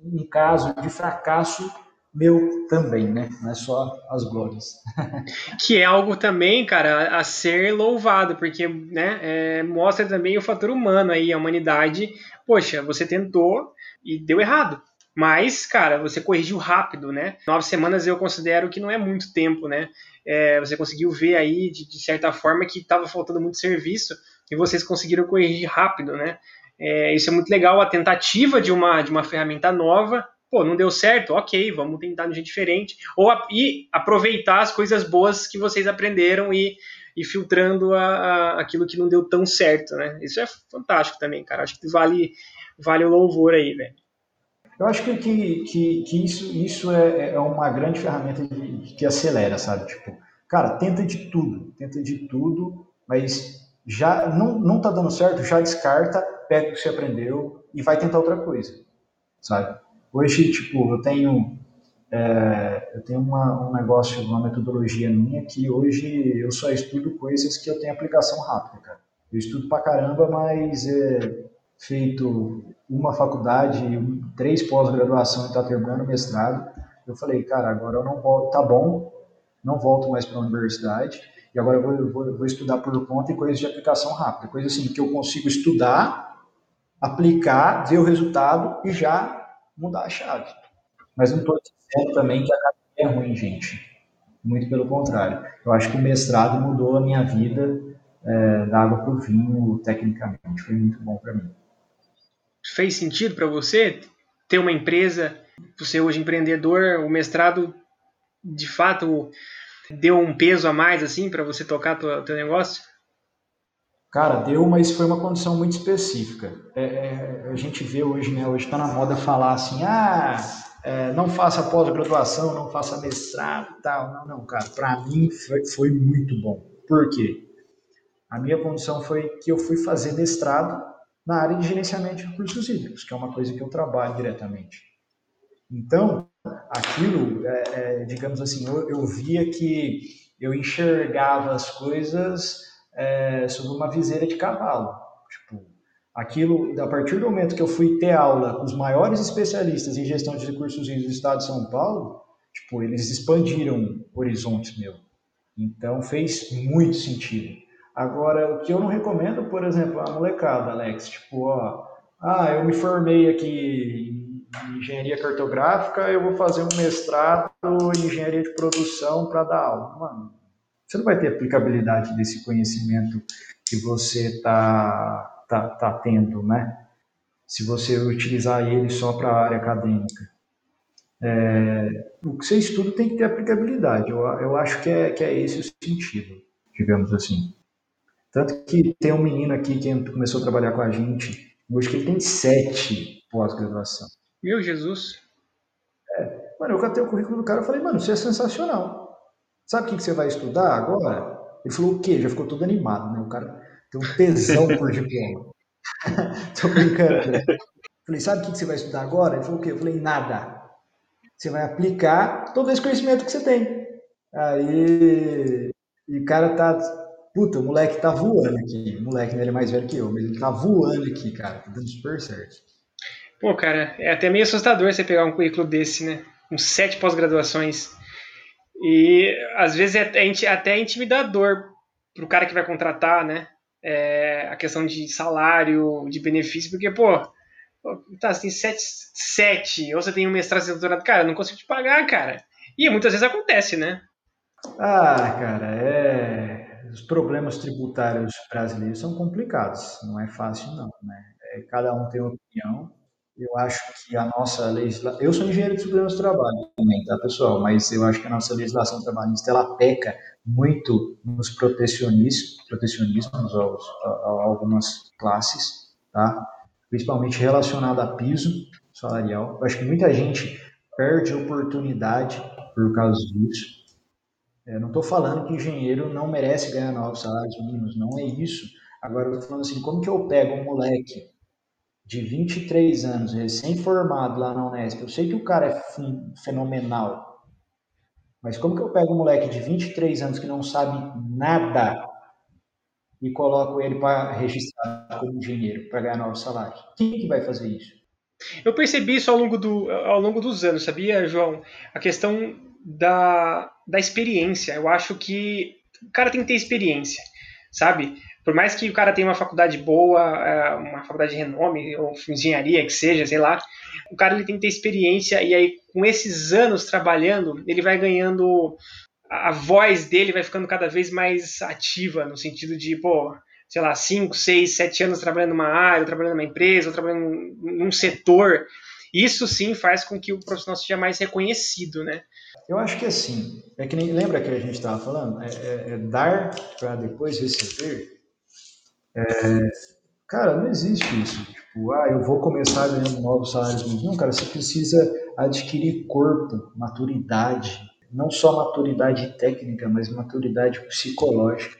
um caso de fracasso meu também, né? Não é só as glórias. que é algo também, cara, a ser louvado, porque né, é, mostra também o fator humano aí, a humanidade. Poxa, você tentou e deu errado. Mas, cara, você corrigiu rápido, né? Nove semanas eu considero que não é muito tempo, né? É, você conseguiu ver aí, de, de certa forma, que estava faltando muito serviço e vocês conseguiram corrigir rápido, né? É, isso é muito legal, a tentativa de uma, de uma ferramenta nova pô, não deu certo, ok, vamos tentar de jeito diferente. Ou a, e aproveitar as coisas boas que vocês aprenderam e, e filtrando a, a, aquilo que não deu tão certo, né? Isso é fantástico também, cara. Acho que vale, vale o louvor aí, velho. Eu acho que, que, que, isso, isso é, é uma grande ferramenta de, que acelera, sabe? Tipo, cara, tenta de tudo, tenta de tudo, mas já não, não tá dando certo, já descarta, pega o que você aprendeu e vai tentar outra coisa, sabe? Hoje, tipo, eu tenho, é, eu tenho uma, um negócio, uma metodologia minha que hoje eu só estudo coisas que eu tenho aplicação rápida, cara. Eu estudo pra caramba, mas é feito uma faculdade, três pós-graduação e tá terminando mestrado. Eu falei, cara, agora eu não volto, tá bom, não volto mais para a universidade e agora eu vou, vou, vou, estudar por conta e coisas de aplicação rápida, coisa assim que eu consigo estudar, aplicar, ver o resultado e já mudar a chave. Mas não estou dizendo também que a academia é ruim, gente. Muito pelo contrário. Eu acho que o mestrado mudou a minha vida é, da água para o vinho tecnicamente. Foi muito bom para mim. Fez sentido para você ter uma empresa, você hoje empreendedor, o mestrado de fato deu um peso a mais assim para você tocar o teu negócio? Cara, deu, mas foi uma condição muito específica. É, é, a gente vê hoje, né? Hoje está na moda falar assim, ah, é, não faça pós-graduação, não faça mestrado, tal. Não, não, cara. Para mim foi, foi muito bom. Por quê? A minha condição foi que eu fui fazer mestrado na área de gerenciamento de recursos hídricos, que é uma coisa que eu trabalho diretamente. Então, aquilo, é, é, digamos assim, eu, eu via que eu enxergava as coisas é, sobre uma viseira de cavalo. Tipo, aquilo, a partir do momento que eu fui ter aula com os maiores especialistas em gestão de recursos do estado de São Paulo, tipo, eles expandiram horizontes meu. Então fez muito sentido. Agora, o que eu não recomendo, por exemplo, a molecada, Alex, tipo, ó, ah, eu me formei aqui em engenharia cartográfica, eu vou fazer um mestrado em engenharia de produção para dar aula. Mano, você não vai ter aplicabilidade desse conhecimento que você está tá, tá tendo, né? Se você utilizar ele só para a área acadêmica. É, o que você estuda tem que ter aplicabilidade. Eu, eu acho que é, que é esse o sentido, digamos assim. Tanto que tem um menino aqui que começou a trabalhar com a gente, hoje que ele tem sete pós-graduação. Meu Jesus. É, mano, eu catei o currículo do cara e falei, mano, você é sensacional. Sabe o que, que você vai estudar agora? Ele falou o quê? Já ficou todo animado, né? O cara tem um tesão por diploma. Tô brincando. Falei, sabe o que, que você vai estudar agora? Ele falou o quê? Eu falei, nada. Você vai aplicar todo esse conhecimento que você tem. Aí, e o cara tá Puta, o moleque tá voando aqui. O moleque, né, ele é mais velho que eu, mas ele tá voando aqui, cara. Tá dando super certo. Pô, cara, é até meio assustador você pegar um currículo desse, né? Com sete pós-graduações. E às vezes é, é até intimidador pro cara que vai contratar, né? É, a questão de salário, de benefício, porque, pô, tá, você tem sete, sete, ou você tem um mestrado doutorado, cara, eu não consigo te pagar, cara. E muitas vezes acontece, né? Ah, cara, é os problemas tributários brasileiros são complicados, não é fácil não, né? É, cada um tem opinião. Eu acho que a nossa legislação, eu sou engenheiro de segurança do trabalho também, tá pessoal? Mas eu acho que a nossa legislação trabalhista ela peca muito nos protecionismos, protecionismos aos, a, a algumas classes, tá? Principalmente relacionado a piso salarial. Eu acho que muita gente perde oportunidade por causa disso. Eu não estou falando que engenheiro não merece ganhar novos salários mínimos, não é isso. Agora eu estou falando assim, como que eu pego um moleque de 23 anos, recém-formado lá na Unesp, eu sei que o cara é fenomenal, mas como que eu pego um moleque de 23 anos que não sabe nada e coloco ele para registrar como engenheiro, para ganhar novos salários? Quem que vai fazer isso? Eu percebi isso ao longo, do, ao longo dos anos, sabia, João? A questão da, da experiência. Eu acho que o cara tem que ter experiência, sabe? Por mais que o cara tenha uma faculdade boa, é, uma faculdade de renome, ou engenharia que seja, sei lá, o cara ele tem que ter experiência e aí com esses anos trabalhando, ele vai ganhando a voz dele vai ficando cada vez mais ativa no sentido de, pô, sei lá, 5, 6, 7 anos trabalhando numa área, trabalhando numa empresa, trabalhando num setor. Isso sim faz com que o profissional seja mais reconhecido, né? Eu acho que assim, é que nem lembra que a gente estava falando, é, é, é dar para depois receber. É, cara, não existe isso. Tipo, ah, eu vou começar ganhando novos salários. Não, cara, você precisa adquirir corpo, maturidade, não só maturidade técnica, mas maturidade psicológica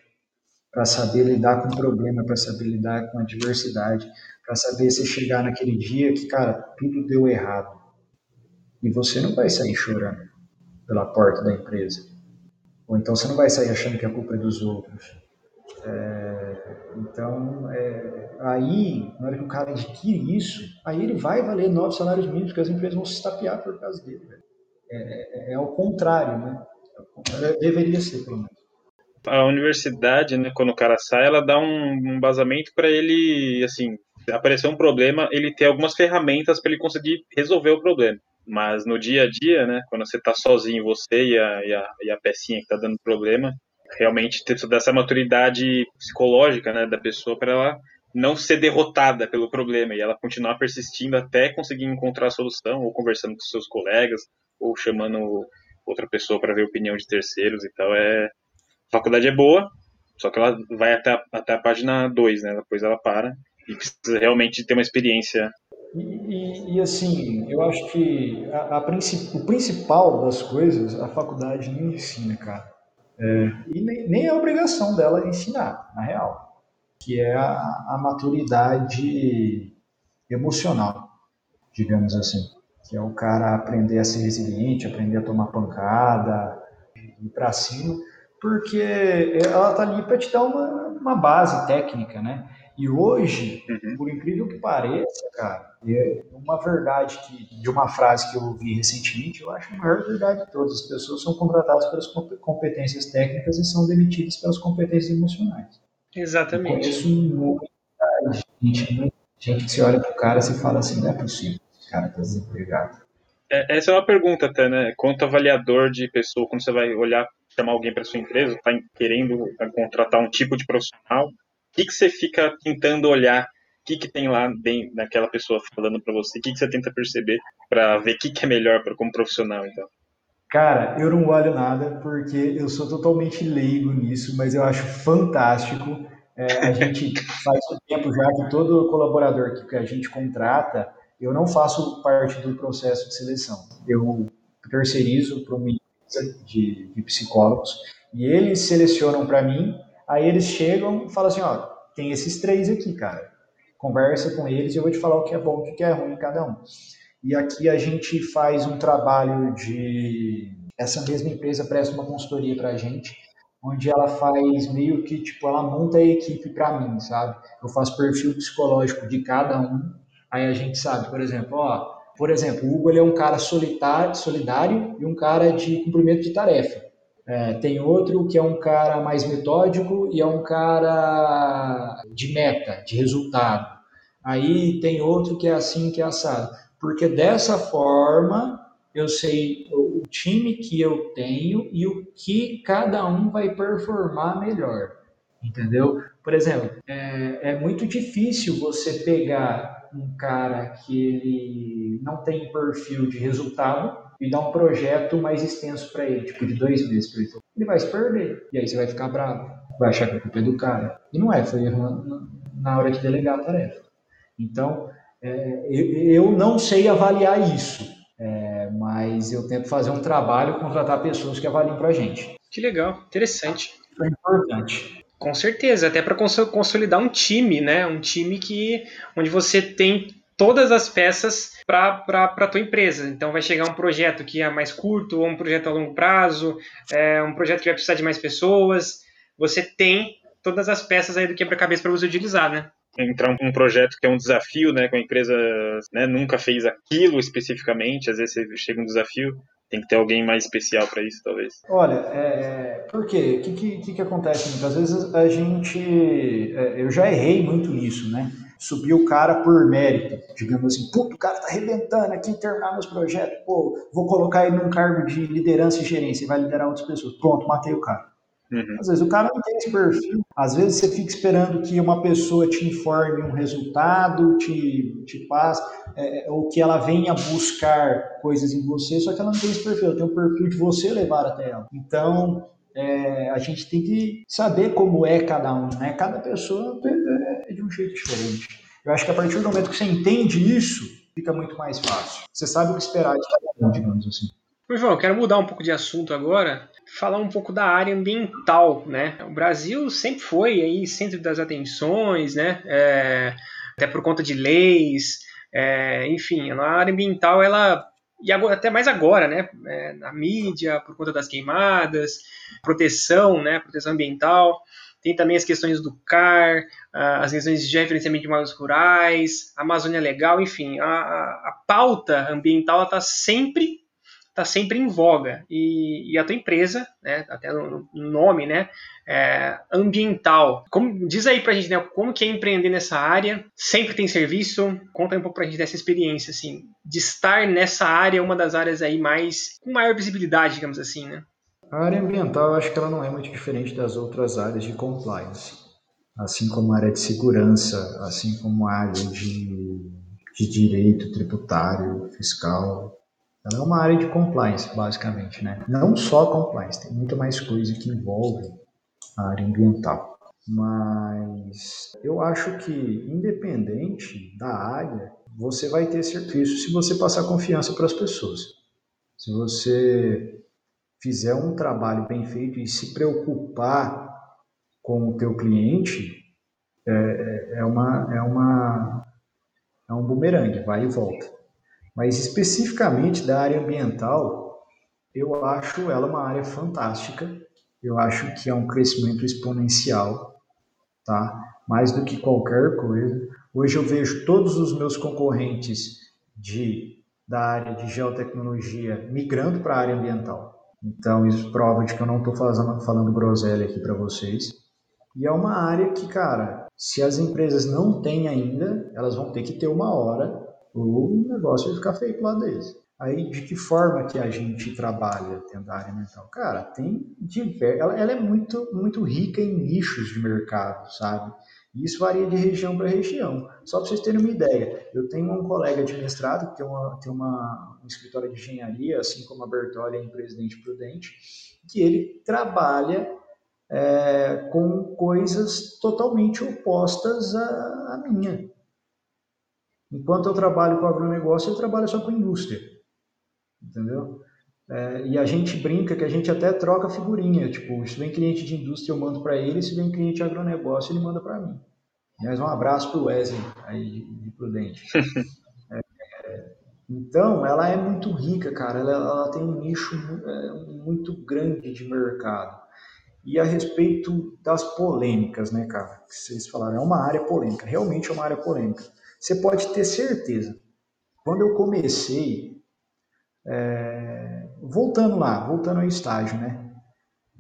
para saber lidar com o problema, para saber lidar com a diversidade, para saber se chegar naquele dia que, cara, tudo deu errado. E você não vai sair chorando pela porta da empresa. Ou então você não vai sair achando que a culpa é dos outros. É, então, é, aí, na hora que o cara adquire isso, aí ele vai valer novos salários mínimos, porque as empresas vão se estapear por causa dele. É, é, é, o contrário, né? É deveria ser, pelo menos. A universidade, né, quando o cara sai, ela dá um, um vazamento para ele, assim, aparecer um problema, ele ter algumas ferramentas para ele conseguir resolver o problema. Mas no dia a dia, né, quando você está sozinho, você e a, e a, e a pecinha que está dando problema, realmente ter toda essa maturidade psicológica né, da pessoa para ela não ser derrotada pelo problema e ela continuar persistindo até conseguir encontrar a solução, ou conversando com seus colegas, ou chamando outra pessoa para ver opinião de terceiros e tal. É... A faculdade é boa, só que ela vai até a, até a página 2, né? Depois ela para e precisa realmente ter uma experiência e, e, e, assim, eu acho que a, a princip, o principal das coisas a faculdade não ensina, cara. É, e nem, nem é obrigação dela ensinar, na real. Que é a, a maturidade emocional, digamos assim. Que é o cara aprender a ser resiliente, aprender a tomar pancada, ir para cima, porque ela tá ali para te dar uma, uma base técnica, né? E hoje, uhum. por incrível que pareça, cara, é uma verdade que, de uma frase que eu ouvi recentemente, eu acho a maior verdade de todas. As pessoas são contratadas pelas competências técnicas e são demitidas pelas competências emocionais. Exatamente. Conheço muita gente, gente que se olha pro cara e se fala assim, não é possível, esse cara tá desempregado. É, essa é uma pergunta até, né? Quanto avaliador de pessoa, quando você vai olhar, chamar alguém para sua empresa, está querendo contratar um tipo de profissional, que, que você fica tentando olhar? O que, que tem lá dentro daquela pessoa falando para você? O que, que você tenta perceber para ver o que, que é melhor para como profissional, então? Cara, eu não olho nada porque eu sou totalmente leigo nisso, mas eu acho fantástico. É, a gente faz um tempo já que todo colaborador que a gente contrata, Eu não faço parte do processo de seleção. Eu terceirizo para uma empresa de, de psicólogos e eles selecionam para mim, aí eles chegam e falam assim, ó, tem esses três aqui, cara. Conversa com eles e eu vou te falar o que é bom e o que é ruim em cada um. E aqui a gente faz um trabalho de... Essa mesma empresa presta uma consultoria para a gente, onde ela faz meio que, tipo, ela monta a equipe para mim, sabe? Eu faço perfil psicológico de cada um, aí a gente sabe, por exemplo, ó, por exemplo, o Hugo ele é um cara solitário, solidário e um cara de cumprimento de tarefa. É, tem outro que é um cara mais metódico e é um cara de meta, de resultado. Aí tem outro que é assim, que é assado. Porque dessa forma eu sei o time que eu tenho e o que cada um vai performar melhor. Entendeu? Por exemplo, é, é muito difícil você pegar um cara que ele não tem perfil de resultado e dar um projeto mais extenso para ele, tipo de dois meses para ele. Ele vai se perder. E aí você vai ficar bravo. Vai achar que a culpa é do cara. E não é, foi erro na hora de delegar a tarefa. Então, é, eu, eu não sei avaliar isso, é, mas eu tento fazer um trabalho, contratar pessoas que avaliem para a gente. Que legal, interessante. É importante. Com certeza, até para consolidar um time, né? Um time que onde você tem todas as peças para a tua empresa. Então vai chegar um projeto que é mais curto, ou um projeto a longo prazo, é, um projeto que vai precisar de mais pessoas. Você tem todas as peças aí do quebra-cabeça para você utilizar, né? entrar um projeto que é um desafio, né, com a empresa né, nunca fez aquilo especificamente, às vezes chega um desafio, tem que ter alguém mais especial para isso, talvez. Olha, é, por quê? O que, que, que, acontece? Muitas vezes a gente. É, eu já errei muito nisso, né? Subir o cara por mérito, digamos assim, puto, o cara tá arrebentando aqui, terminar meus projetos, pô, vou colocar ele num cargo de liderança e gerência, e vai liderar outras pessoas. Pronto, matei o cara. Uhum. Às vezes o cara não tem esse perfil. Às vezes você fica esperando que uma pessoa te informe um resultado, te, te passe, é, ou que ela venha buscar coisas em você, só que ela não tem esse perfil, ela tem um perfil de você levar até ela. Então, é, a gente tem que saber como é cada um, né? Cada pessoa é de um jeito diferente. Eu acho que a partir do momento que você entende isso, fica muito mais fácil. Você sabe o que esperar de cada um, digamos assim. João, quero mudar um pouco de assunto agora, falar um pouco da área ambiental, né? O Brasil sempre foi aí centro das atenções, né? É, até por conta de leis, é, enfim, a área ambiental ela e agora, até mais agora, né? É, na mídia por conta das queimadas, proteção, né? Proteção ambiental. Tem também as questões do CAR, as questões de gerenciamento de mares rurais, Amazônia Legal, enfim, a, a pauta ambiental está sempre está sempre em voga. E, e, a tua empresa, né, até no nome, né, é, ambiental. Como, diz aí pra gente, né, como que é empreender nessa área? Sempre tem serviço? Conta um pouco pra gente dessa experiência, assim, de estar nessa área, uma das áreas aí mais, com maior visibilidade, digamos assim, né? A área ambiental, eu acho que ela não é muito diferente das outras áreas de compliance. Assim como a área de segurança, assim como a área de, de direito tributário, fiscal, ela é uma área de compliance, basicamente, né? Não só compliance, tem muita mais coisa que envolve a área ambiental. Mas eu acho que, independente da área, você vai ter serviço se você passar confiança para as pessoas. Se você fizer um trabalho bem feito e se preocupar com o teu cliente, é, é, é uma, é, uma, é um bumerangue, vai e volta. Mas especificamente da área ambiental, eu acho ela uma área fantástica. Eu acho que é um crescimento exponencial, tá? Mais do que qualquer coisa. Hoje eu vejo todos os meus concorrentes de da área de geotecnologia migrando para a área ambiental. Então isso prova de que eu não estou falando, falando groselha aqui para vocês. E é uma área que, cara, se as empresas não têm ainda, elas vão ter que ter uma hora o negócio vai ficar pro lado deles. Aí, de que forma que a gente trabalha dentro da área mental? Cara, tem diver... ela, ela é muito, muito rica em nichos de mercado, sabe? E isso varia de região para região. Só para vocês terem uma ideia, eu tenho um colega de mestrado que tem, uma, tem uma, um escritório de engenharia, assim como a Bertolli em Presidente Prudente, que ele trabalha é, com coisas totalmente opostas à, à minha. Enquanto eu trabalho com agronegócio, ele trabalha só com indústria. Entendeu? É, e a gente brinca que a gente até troca figurinha. Tipo, se vem cliente de indústria, eu mando para ele. Se vem cliente de agronegócio, ele manda para mim. Mas um abraço para o Wesley, aí, de Prudente. é, é, então, ela é muito rica, cara. Ela, ela tem um nicho é, muito grande de mercado. E a respeito das polêmicas, né, cara? Que vocês falaram, é uma área polêmica. Realmente é uma área polêmica. Você pode ter certeza. Quando eu comecei, é, voltando lá, voltando ao estágio, né?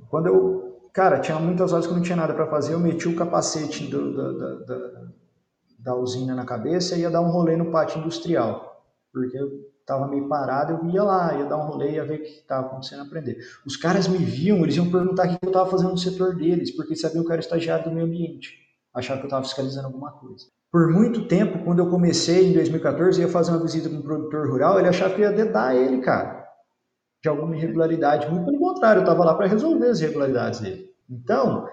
Quando eu, cara, tinha muitas horas que eu não tinha nada para fazer, eu meti o capacete do, da, da, da, usina na cabeça e ia dar um rolê no pátio industrial, porque eu estava meio parado, eu ia lá, ia dar um rolê, ia ver o que estava acontecendo, aprender. Os caras me viam, eles iam perguntar o que eu estava fazendo no setor deles, porque sabiam que eu era estagiário do meio ambiente, achavam que eu estava fiscalizando alguma coisa. Por muito tempo, quando eu comecei em 2014, ia fazer uma visita com um produtor rural, ele achava que ia dedar ele, cara, de alguma irregularidade. Muito pelo contrário, eu estava lá para resolver as irregularidades dele. Então,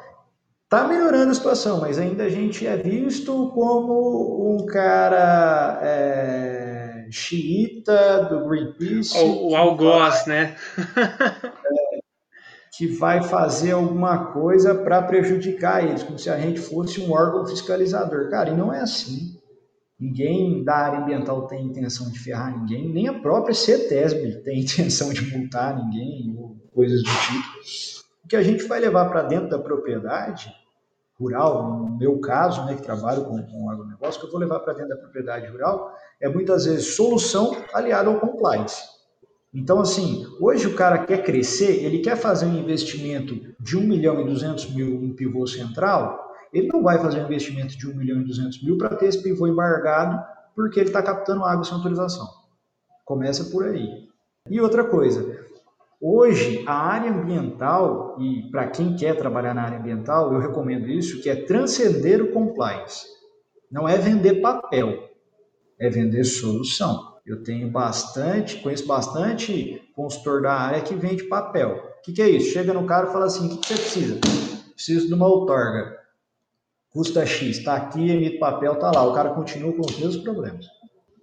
tá melhorando a situação, mas ainda a gente é visto como um cara é, xiita do Greenpeace. O, o algoz, né? Que vai fazer alguma coisa para prejudicar eles, como se a gente fosse um órgão fiscalizador. Cara, e não é assim. Ninguém da área ambiental tem intenção de ferrar ninguém, nem a própria CETESB tem intenção de multar ninguém, ou coisas do tipo. O que a gente vai levar para dentro da propriedade rural, no meu caso, né, que trabalho com, com agronegócio, que eu vou levar para dentro da propriedade rural, é muitas vezes solução aliada ao compliance. Então, assim, hoje o cara quer crescer, ele quer fazer um investimento de 1 milhão e 200 mil em pivô central, ele não vai fazer um investimento de 1 milhão e 200 mil para ter esse pivô embargado porque ele está captando água sem autorização. Começa por aí. E outra coisa, hoje a área ambiental, e para quem quer trabalhar na área ambiental, eu recomendo isso, que é transcender o compliance. Não é vender papel, é vender solução. Eu tenho bastante, conheço bastante consultor da área que vende papel. O que, que, é isso? Chega no cara e fala assim: o que, que você precisa? Preciso de uma outorga. Custa X, está aqui, emite papel, está lá. O cara continua com os mesmos problemas.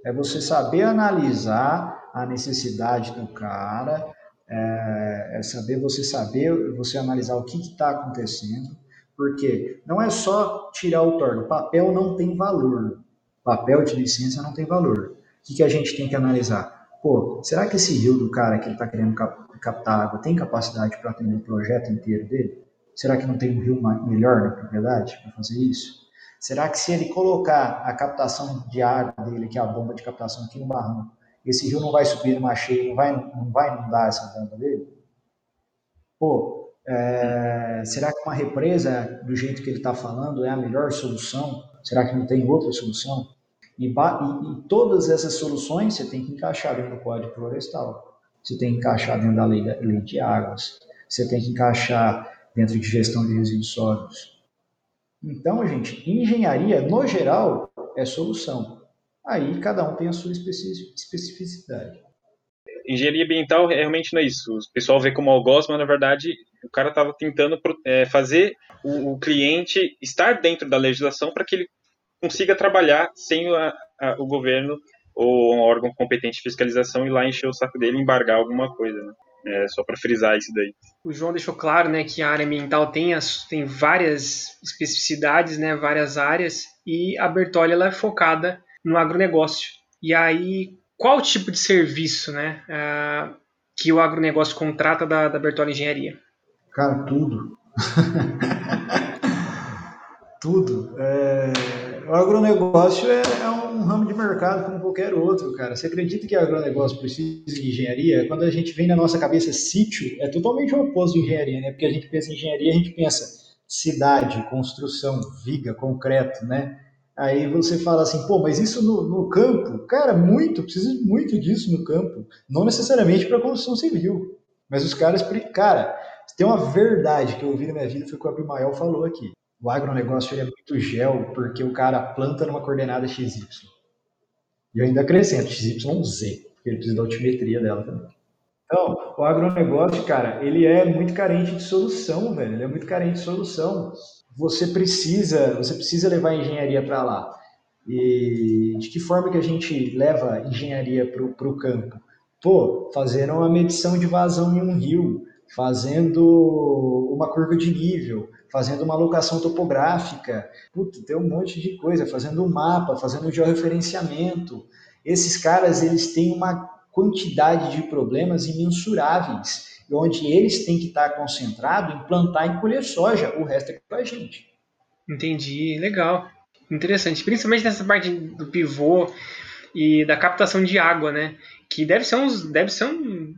É você saber analisar a necessidade do cara, é, é saber você saber, você analisar o que está acontecendo, porque não é só tirar o outorga. O papel não tem valor. Papel de licença não tem valor que, que a gente tem que analisar? Pô, será que esse rio do cara que ele está querendo captar água tem capacidade para atender o projeto inteiro dele? Será que não tem um rio melhor na propriedade para fazer isso? Será que se ele colocar a captação de água dele, que é a bomba de captação aqui no barranco, esse rio não vai subir numa cheia, não vai, não vai inundar essa bomba dele? Pô, é, será que uma represa, do jeito que ele está falando, é a melhor solução? Será que não tem outra solução? E, e, todas essas soluções você tem que encaixar dentro do Código Florestal, você tem que encaixar dentro da lei, da lei de águas, você tem que encaixar dentro de gestão de resíduos sólidos. Então, gente, engenharia, no geral, é solução. Aí cada um tem a sua especificidade. Engenharia ambiental realmente não é isso. O pessoal vê como algoz, mas na verdade o cara estava tentando é, fazer o, o cliente estar dentro da legislação para que ele consiga trabalhar sem a, a, o governo ou um órgão competente de fiscalização ir lá encher o saco dele e embargar alguma coisa, né? É, só para frisar isso daí. O João deixou claro, né, que a área ambiental tem, as, tem várias especificidades, né, várias áreas, e a Bertolli ela é focada no agronegócio. E aí, qual tipo de serviço, né, uh, que o agronegócio contrata da, da Bertolli Engenharia? Cara, tudo. tudo. É o agronegócio é, é, um ramo de mercado como qualquer outro, cara. Você acredita que o agronegócio precisa de engenharia? Quando a gente vem na nossa cabeça sítio, é totalmente o oposto de engenharia, né? Porque a gente pensa em engenharia, a gente pensa cidade, construção, viga, concreto, né? Aí você fala assim, pô, mas isso no, no campo? Cara, muito, precisa muito disso no campo. Não necessariamente para construção civil. Mas os caras, cara, tem uma verdade que eu ouvi na minha vida, foi o que o Abimael falou aqui. O agronegócio é muito gel porque o cara planta numa coordenada XY. E eu ainda acrescento XYZ, porque ele precisa da altimetria dela também. Então, o agronegócio, cara, ele é muito carente de solução, velho. Ele é muito carente de solução. Você precisa, você precisa levar a engenharia para lá. E de que forma que a gente leva engenharia para o campo? Pô, fazendo uma medição de vazão em um rio, fazendo uma curva de nível, fazendo uma alocação topográfica, tem um monte de coisa, fazendo um mapa, fazendo um georreferenciamento. Esses caras, eles têm uma quantidade de problemas imensuráveis, onde eles têm que estar concentrados em plantar e colher soja, o resto é com a gente. Entendi, legal. Interessante, principalmente nessa parte do pivô e da captação de água, né? Que deve ser, uns, deve ser um,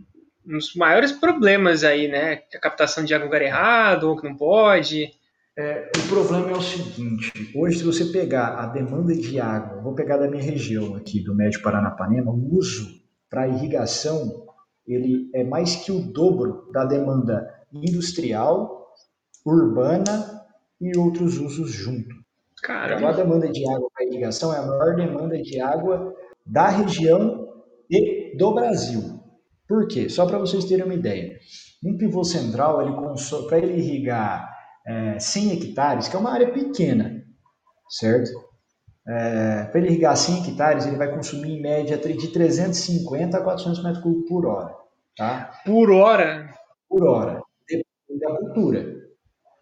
um dos maiores problemas aí, né? A captação de água lugar errado, ou que não pode. É, o problema é o seguinte: hoje, se você pegar a demanda de água, vou pegar da minha região aqui, do Médio Paranapanema, o uso para irrigação ele é mais que o dobro da demanda industrial, urbana e outros usos junto. Caramba. Então, a demanda de água para irrigação é a maior demanda de água da região e do Brasil. Por quê? Só para vocês terem uma ideia. Um pivô central, ele para ele irrigar é, 100 hectares, que é uma área pequena, certo? É, para ele irrigar 100 hectares, ele vai consumir em média de 350 a 400 metros cúbicos por hora. Tá? Por hora? Por hora. Depende da cultura.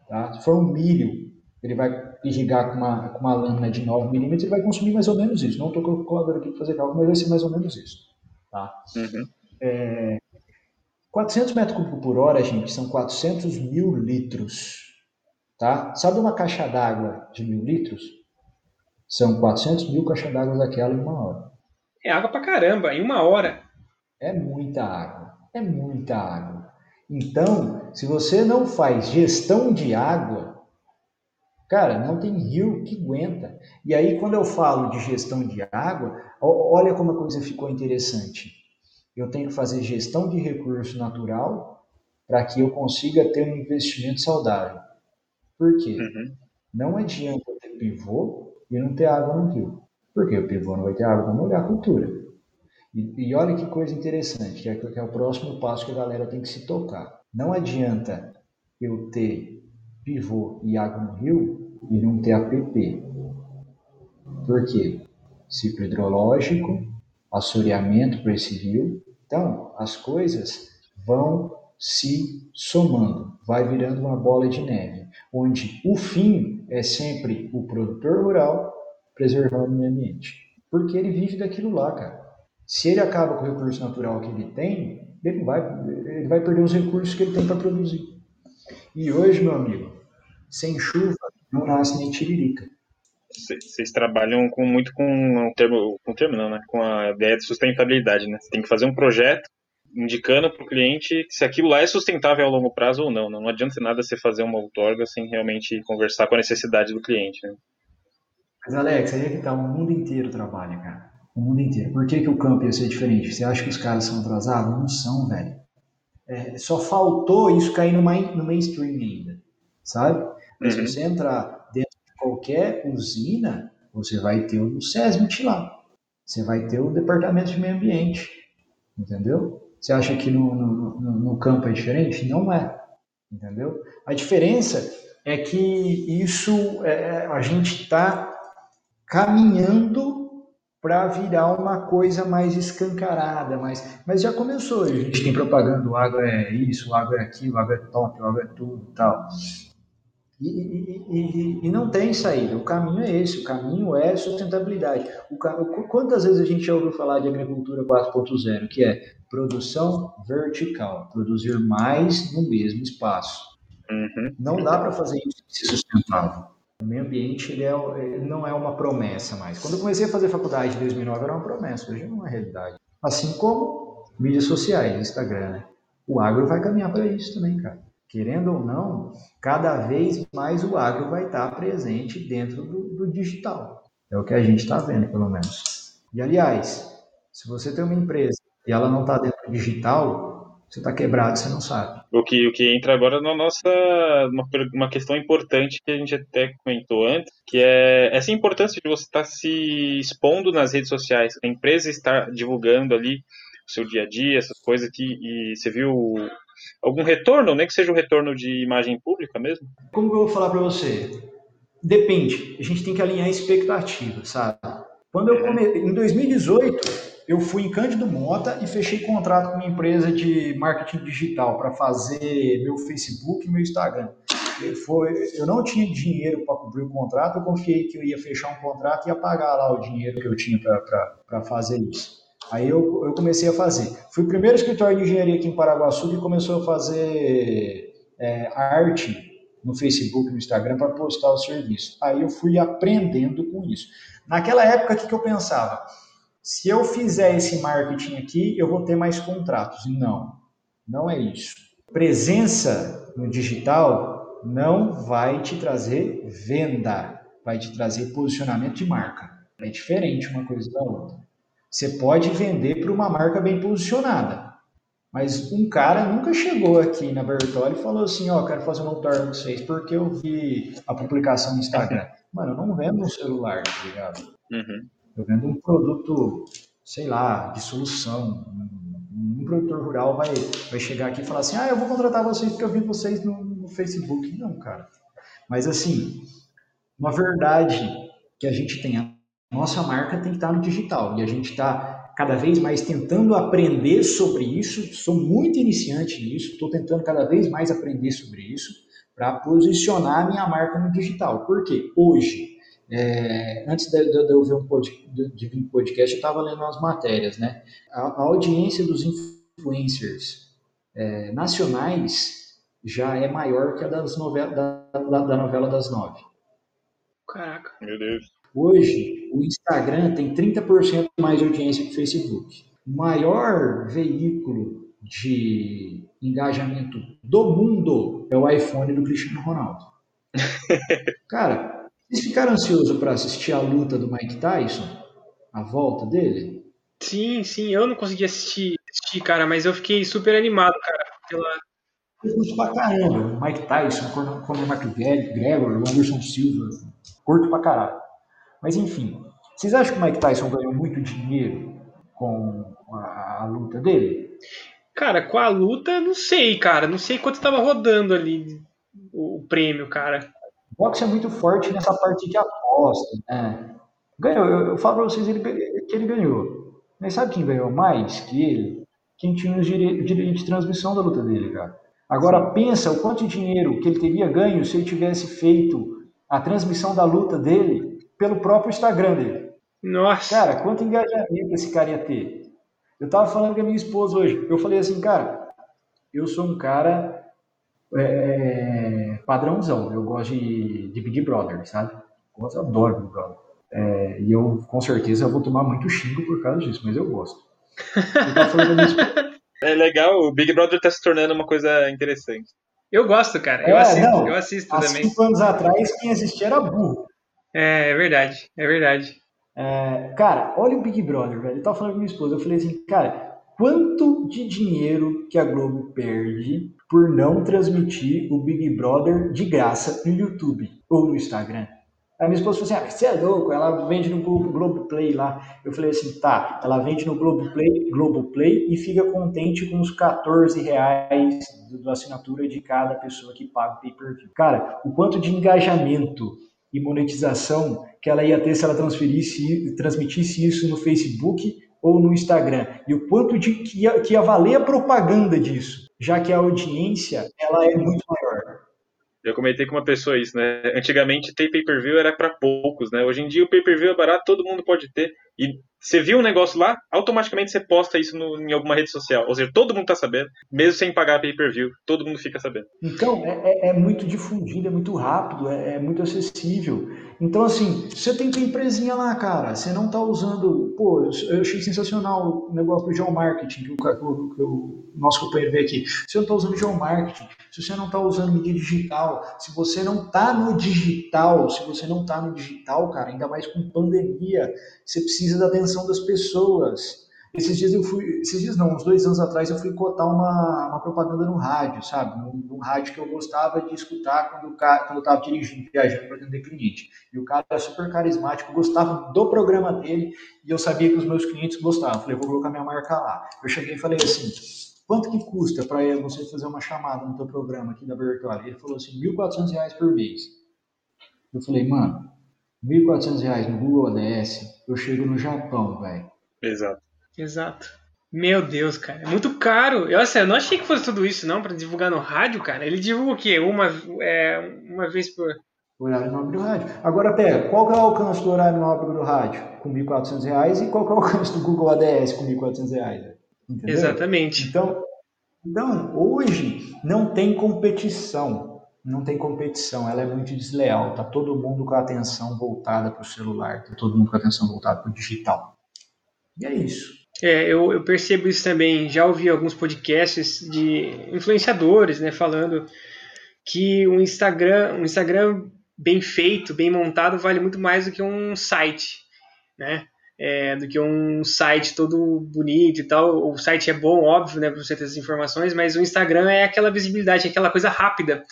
Tá? Se for um milho, ele vai irrigar com uma, com uma lâmina de 9 milímetros, ele vai consumir mais ou menos isso. Não estou colocando aqui para fazer cálculo, mas vai ser mais ou menos isso. Tá? Uhum. É, 400 metros cúbicos por hora, gente, são 400 mil litros. Tá? Sabe uma caixa d'água de mil litros? São 400 mil caixas d'água daquela em uma hora. É água pra caramba, em uma hora. É muita água. É muita água. Então, se você não faz gestão de água, cara, não tem rio que aguenta. E aí, quando eu falo de gestão de água, olha como a coisa ficou interessante. Eu tenho que fazer gestão de recurso natural para que eu consiga ter um investimento saudável. Por quê? Uhum. Não adianta ter pivô e não ter água no rio. Porque o pivô não vai ter água para molhar a cultura. E, e, olha que coisa interessante, que é, que é o próximo passo que a galera tem que se tocar. Não adianta eu ter pivô e água no rio e não ter APP. Por quê? Ciclo hidrológico, assoreamento para esse rio. Então, as coisas vão se somando, vai virando uma bola de neve, onde o fim é sempre o produtor rural preservando o meio ambiente. Porque ele vive daquilo lá, cara. Se ele acaba com o recurso natural que ele tem, ele vai, ele vai perder os recursos que ele tem para produzir. E hoje, meu amigo, sem chuva não nasce nem tiririca. Vocês trabalham com, muito com um termo, com um termo não, né? Com a ideia de sustentabilidade, né? Você tem que fazer um projeto indicando para o cliente se aquilo lá é sustentável a longo prazo ou não. Não adianta nada você fazer uma outorga sem realmente conversar com a necessidade do cliente. Né? Mas Alex, aí é que tá, o mundo inteiro trabalha, cara. O mundo inteiro. Por que, que o campo ia ser diferente? Você acha que os caras são atrasados? Não são, velho. É, só faltou isso cair no, main, no mainstream ainda, sabe? Mas uhum. se você entrar qualquer usina, você vai ter o SESMIT lá. Você vai ter o Departamento de Meio Ambiente, entendeu? Você acha que no, no, no campo é diferente? Não é, entendeu? A diferença é que isso é, é a gente está caminhando para virar uma coisa mais escancarada, mas, mas já começou. A gente tem propaganda, o água é isso, o água é aquilo, o água é top, o água é tudo tal. E, e, e, e, não tem saída. O caminho é esse. O caminho é sustentabilidade. O, quantas vezes a gente já ouviu falar de agricultura 4.0, que é produção vertical, produzir mais no mesmo espaço. Uhum. Não dá para fazer isso ser sustentável. O meio ambiente ele, é, ele não é uma promessa mais. Quando eu comecei a fazer faculdade em 2009 era uma promessa, hoje não é realidade. Assim como mídias sociais, Instagram, né? O agro vai caminhar para isso também, cara. Querendo ou não, cada vez mais o agro vai estar presente dentro do, do digital. É o que a gente está vendo, pelo menos. E aliás, se você tem uma empresa e ela não está dentro do digital, você está quebrado, você não sabe. O que, o que entra agora na nossa uma, uma questão importante que a gente até comentou antes, que é essa importância de você estar tá se expondo nas redes sociais, a empresa está divulgando ali o seu dia a dia, essas coisas que e você viu algum retorno, nem que seja um retorno de imagem pública mesmo? Como que eu vou falar para você? depende. A gente tem que alinhar expectativas, sabe? Quando eu come... Em 2018, eu fui em Cândido Mota e fechei contrato com uma empresa de marketing digital para fazer meu Facebook e meu Instagram. Foi, eu não tinha dinheiro para cobrir o contrato, eu confiei que eu ia fechar um contrato e ia pagar lá o dinheiro que eu tinha para fazer isso. Aí eu, eu comecei a fazer. Fui o primeiro escritório de engenharia aqui em Paraguaçu que começou a fazer é, arte no Facebook, no Instagram para postar o serviço. Aí eu fui aprendendo com isso. Naquela época, o que, que eu pensava? Se eu fizer esse marketing aqui, eu vou ter mais contratos. Não, não é isso. Presença no digital não vai te trazer venda, vai te trazer posicionamento de marca. É diferente uma coisa da outra. Você pode vender para uma marca bem posicionada, mas um cara nunca chegou aqui na Bertoli e falou assim, ó, oh, quero fazer uma outorga com vocês porque eu vi a publicação no Instagram. Mano, eu não vendo um celular, tá ligado? Uhum. Eu vendo um produto, sei lá, de solução. Um, um produtor rural vai, vai chegar aqui e falar assim, ah, eu vou contratar vocês porque eu vi vocês no, no Facebook. Não, cara. Mas assim, uma verdade que a gente tem, nossa marca tem que estar no digital. E a gente está cada vez mais tentando aprender sobre isso, sou muito iniciante nisso, estou tentando cada vez mais aprender sobre isso para posicionar a minha marca no digital. Por quê? Hoje, é, antes de, de, de, eu ver um pod, de, de vir podcast, eu estava lendo umas matérias, né? A, a audiência dos influencers é, nacionais já é maior que a das novela, da, da, da novela das nove. Caraca. Meu Deus. Hoje, o Instagram tem 30% mais de audiência que o Facebook. O maior veículo de engajamento do mundo é o iPhone do Cristiano Ronaldo. Cara, vocês ficaram ansiosos para assistir a luta do Mike Tyson? A volta dele? Sim, sim, eu não consegui assistir, assistir cara, mas eu fiquei super animado, cara, pela, eu curto pra caramba. Mike Tyson, Conor McGregor, Anderson Silva. Curto pra caralho. Mas enfim, vocês acham que o Mike Tyson ganhou muito dinheiro com a, a luta dele? Cara, com a luta, não sei, cara. Não sei quanto estava rodando ali o, o, prêmio, cara. O boxe é muito forte nessa parte de aposta, né? Ganhou, eu, eu falo pra vocês ele, que ele ganhou. Mas sabe quem ganhou mais que ele? Quem tinha os direitos de transmissão da luta dele, cara. Agora pensa o quanto de dinheiro que ele teria ganho se ele tivesse feito a transmissão da luta dele pelo próprio Instagram dele. Nossa! Cara, quanto engajamento esse cara ia ter? Eu tava falando com a minha esposa hoje. Eu falei assim, cara, eu sou um cara é, é padrãozão. Eu gosto de, de, Big Brother, sabe? Eu adoro Big Brother. É, e eu, com certeza, vou tomar muito xingo por causa disso, mas eu gosto. Eu é legal, o Big Brother tá se tornando uma coisa interessante. Eu gosto, cara. Eu é, assisto, não, eu assisto há também. cinco anos atrás, quem assistia era burro. É, é verdade, é verdade. É, cara, olha o Big Brother, velho. Eu tava falando com minha esposa, eu falei assim, cara, quanto de dinheiro que a Globo perde por não transmitir o Big Brother de graça no YouTube ou no Instagram? Aí minha esposa falou assim, ah, você é louco, ela vende no Globo, Play lá. Eu falei assim, tá, ela vende no Globo Play, e fica contente com os 14 reais da assinatura de cada pessoa que paga o pay-per-view. Cara, o quanto de engajamento e monetização que ela ia ter se ela transferisse, transmitisse isso no Facebook ou no Instagram. E o quanto de, que, ia, que ia valer a propaganda disso, já que a audiência ela é muito maior. Eu comentei com uma pessoa isso, né? Antigamente ter pay-per-view era para poucos, né? Hoje em dia o pay-per-view é barato, todo mundo pode ter. E você viu um negócio lá, automaticamente você posta isso no, em alguma rede social. Ou seja, todo mundo tá sabendo, mesmo sem pagar pay-per-view, todo mundo fica sabendo. Então, é, é, é muito difundido, é muito rápido, é, é, muito acessível. Então, assim, você tem tua empresinha lá, cara, você não tá usando. Pô, eu achei sensacional o negócio do geomarketing que o, que, que o nosso companheiro veio aqui. Você não tá usando geomarketing, se você não tá usando mídia digital, se você não tá no digital, se você não tá no digital, cara, ainda mais com pandemia, você precisa da atenção das pessoas. Esses dias eu fui, esses dias não, uns dois anos atrás eu fui cotar uma, uma propaganda no rádio, sabe? Num, num rádio que eu gostava de escutar quando, quando eu estava dirigindo, viajando para atender cliente. E o cara era super carismático, gostava do programa dele e eu sabia que os meus clientes gostavam. Falei, vou colocar minha marca lá. Eu cheguei e falei assim, quanto que custa para você fazer uma chamada no teu programa aqui da Bertoli? Ele falou assim, R$ 1.400 por mês. Eu falei, mano, R$ 1.400 no Google ADS, eu chego no Japão, velho. Exato. Exato. Meu Deus, cara, é muito caro. Eu, assim, eu não achei que fosse tudo isso, não, para divulgar no rádio, cara. Ele divulga o quê? Uma, é, uma vez por. Horário nobre do rádio. Agora pega, qual que é o alcance do horário nobre do rádio? Com R$ 1.400 e qual que é o alcance do Google ADS com R$ 1.400? Entendeu? Exatamente. Então, então, hoje não tem competição. Não tem competição, ela é muito desleal. Tá todo mundo com a atenção voltada para o celular, tá todo mundo com a atenção voltada para o digital. E é isso. É, eu, eu, percebo isso também. Já ouvi alguns podcasts de influenciadores, né, falando que um Instagram, um Instagram bem feito, bem montado, vale muito mais do que um site, né? É, do que um site todo bonito e tal. O site é bom, óbvio, né, para você ter as informações, mas o Instagram é aquela visibilidade, aquela coisa rápida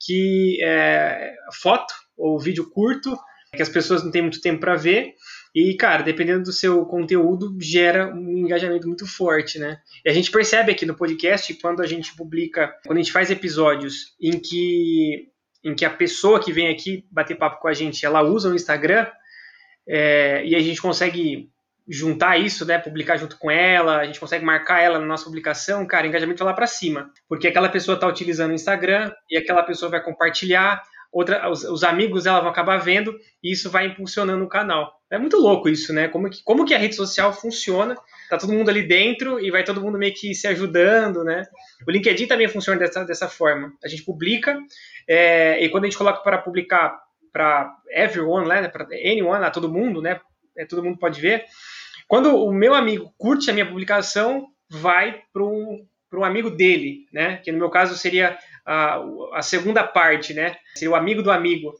que é, foto ou vídeo curto que as pessoas não têm muito tempo para ver e, cara, dependendo do seu conteúdo, gera um engajamento muito forte, né? E a gente percebe aqui no podcast, quando a gente publica, quando a gente faz episódios em que, em que a pessoa que vem aqui bater papo com a gente, ela usa o Instagram, é, e a gente consegue juntar isso, né, publicar junto com ela, a gente consegue marcar ela na nossa publicação, cara, engajamento é lá para cima, porque aquela pessoa está utilizando o Instagram e aquela pessoa vai compartilhar, outra, os, os, amigos dela vão acabar vendo e isso vai impulsionando o canal. É muito louco isso, né? Como que, como que a rede social funciona? Tá todo mundo ali dentro e vai todo mundo meio que se ajudando, né? O LinkedIn também funciona dessa, dessa forma. A gente publica é, e quando a gente coloca para publicar para everyone, né? Para anyone, a todo mundo, né? É, todo mundo pode ver. Quando o meu amigo curte a minha publicação, vai para um, um amigo dele, né? Que no meu caso seria a, a segunda parte, né? Seria o amigo do amigo.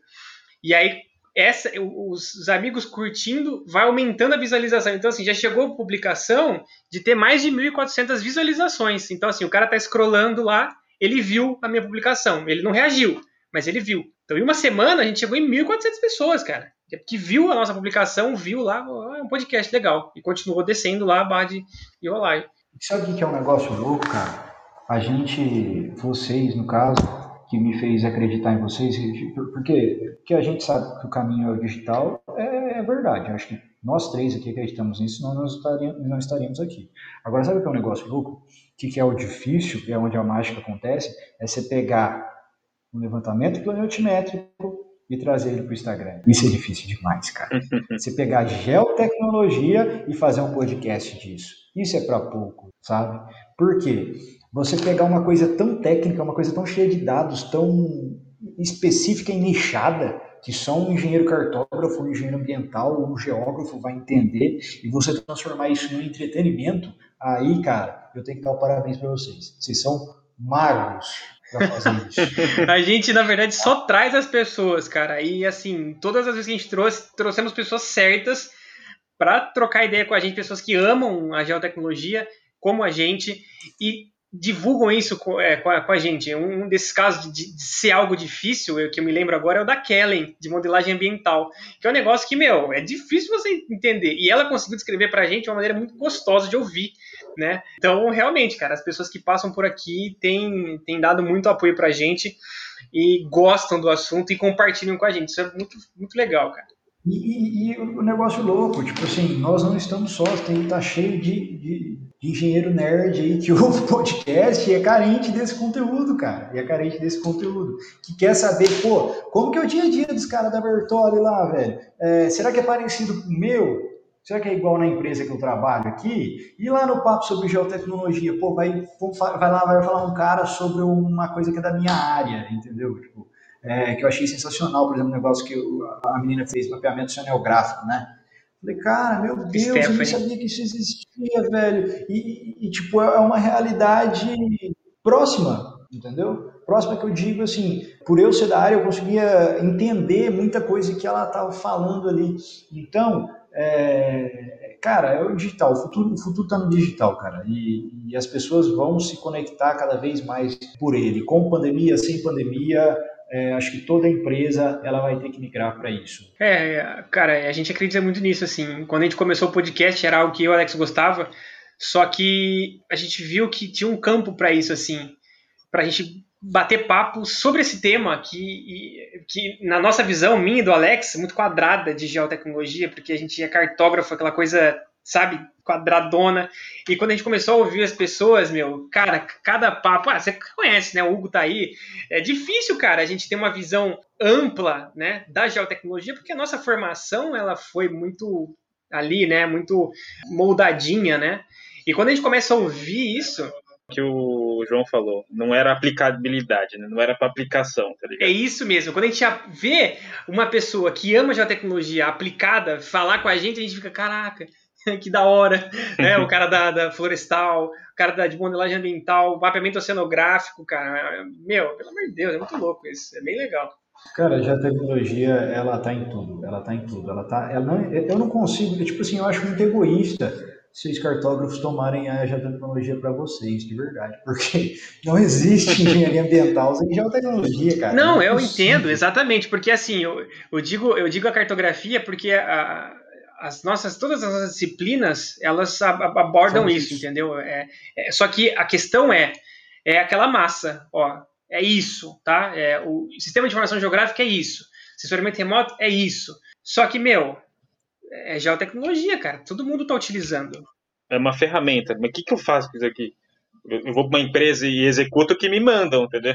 E aí, essa, os, os, amigos curtindo vai aumentando a visualização. Então, assim, já chegou a publicação de ter mais de 1.400 visualizações. Então, assim, o cara tá scrollando lá, ele viu a minha publicação. Ele não reagiu, mas ele viu. Então, em uma semana, a gente chegou em 1.400 pessoas, cara. Que viu a nossa publicação, viu lá, é um podcast legal. E continuou descendo lá a barra de Rolai. Sabe o que é um negócio louco, cara? A gente, vocês no caso, que me fez acreditar em vocês, porque, porque a gente sabe que o caminho é o digital, é, é verdade. Eu acho que nós três aqui acreditamos nisso, senão nós não estaríamos aqui. Agora, sabe o que é um negócio louco? O que, que é o difícil, é onde a mágica acontece, é você pegar um levantamento planetimétrico e trazer ele para o Instagram. Isso é difícil demais, cara. Você pegar geotecnologia e fazer um podcast disso. Isso é para pouco, sabe? Por quê? Você pegar uma coisa tão técnica, uma coisa tão cheia de dados, tão específica e nichada, que só um engenheiro cartógrafo, um engenheiro ambiental, um geógrafo vai entender, e você transformar isso em entretenimento, aí, cara, eu tenho que dar um parabéns para vocês. Vocês são magos a gente, na verdade, só traz as pessoas, cara. E, assim, todas as vezes que a gente trouxe, trouxemos pessoas certas para trocar ideia com a gente, pessoas que amam a geotecnologia, como a gente, e divulgam isso com, é, com, a, com, a, gente. Um desses casos de, de, ser algo difícil, eu, que eu me lembro agora, é o da Kellen, de modelagem ambiental, que é um negócio que, meu, é difícil você entender. E ela conseguiu descrever pra gente de uma maneira muito gostosa de ouvir, né? Então, realmente, cara, as pessoas que passam por aqui têm, têm dado muito apoio pra gente e gostam do assunto e compartilham com a gente. Isso é muito, muito legal, cara. E, e, e, o negócio louco, tipo assim, nós não estamos sós, tem tá cheio de, de, de, engenheiro nerd aí que ouve podcast e é carente desse conteúdo, cara. E é carente desse conteúdo. Que quer saber, pô, como que é o dia a dia dos caras da Bertoli lá, velho? É, será que é parecido com o meu? Será que é igual na empresa que eu trabalho aqui? E lá no papo sobre geotecnologia, pô, vai, vai lá, vai falar um cara sobre uma coisa que é da minha área, entendeu? Tipo, é, que eu achei sensacional, por exemplo, o negócio que a menina fez, mapeamento sonográfico, né? Falei, cara, meu Deus, Stephanie. eu não sabia que isso existia, velho. E, e, tipo, é uma realidade próxima, entendeu? Próxima que eu digo, assim, por eu ser da área, eu conseguia entender muita coisa que ela estava falando ali. Então, é, cara, é o digital, o futuro, o futuro tá no digital, cara, e, e as pessoas vão se conectar cada vez mais por ele, com pandemia, sem pandemia, é, acho que toda empresa ela vai ter que migrar para isso. É, cara, a gente acredita muito nisso, assim. Quando a gente começou o podcast era algo que eu e o Alex gostava, só que a gente viu que tinha um campo para isso, assim, para a gente bater papo sobre esse tema que, que na nossa visão, minha e do Alex, muito quadrada de geotecnologia, porque a gente é cartógrafo, aquela coisa, sabe, quadradona. E quando a gente começou a ouvir as pessoas, meu, cara, cada papo, ah, você conhece, né? O Hugo tá aí. É difícil, cara, a gente ter uma visão ampla, né, da geotecnologia, porque a nossa formação, ela foi muito ali, né, muito moldadinha, né? E quando a gente começa a ouvir isso, que o João falou, não era aplicabilidade, né? não era para aplicação, tá ligado? É isso mesmo. Quando a gente vê uma pessoa que ama geotecnologia aplicada falar com a gente, a gente fica, caraca, que da hora, né? O cara da, da florestal, o cara da, de modelagem ambiental, mapeamento oceanográfico, cara. Meu, pelo amor de Deus, é muito louco isso. É bem legal. Cara, já a tecnologia, ela tá em tudo. Ela tá em tudo. Ela tá, ela não, eu não consigo, tipo assim, eu acho muito egoísta se os cartógrafos tomarem a geotecnologia para vocês, de verdade. Porque não existe engenharia ambiental sem geotecnologia, cara. Não, não é eu entendo, exatamente. Porque assim, eu, eu, digo, eu digo a cartografia porque a, as nossas todas as nossas disciplinas elas abordam isso, entendeu? É, é, só que a questão é é aquela massa, ó, é isso, tá? É, o sistema de informação geográfica é isso, sensoramento remoto é isso. Só que meu é geotecnologia, cara. Todo mundo está utilizando. É uma ferramenta. Mas o que, que eu faço com isso aqui? Eu vou para uma empresa e executo o que me mandam, entendeu?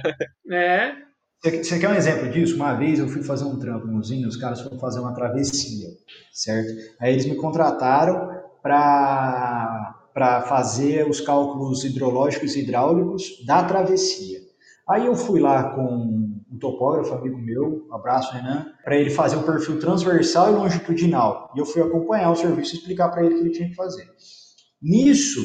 É. Você quer um exemplo disso? Uma vez eu fui fazer um trampo no Zinho, os caras foram fazer uma travessia, certo? Aí eles me contrataram para fazer os cálculos hidrológicos e hidráulicos da travessia. Aí eu fui lá com um topógrafo, amigo meu, um abraço Renan, para ele fazer um perfil transversal e longitudinal. E eu fui acompanhar o serviço e explicar para ele o que ele tinha que fazer. Nisso,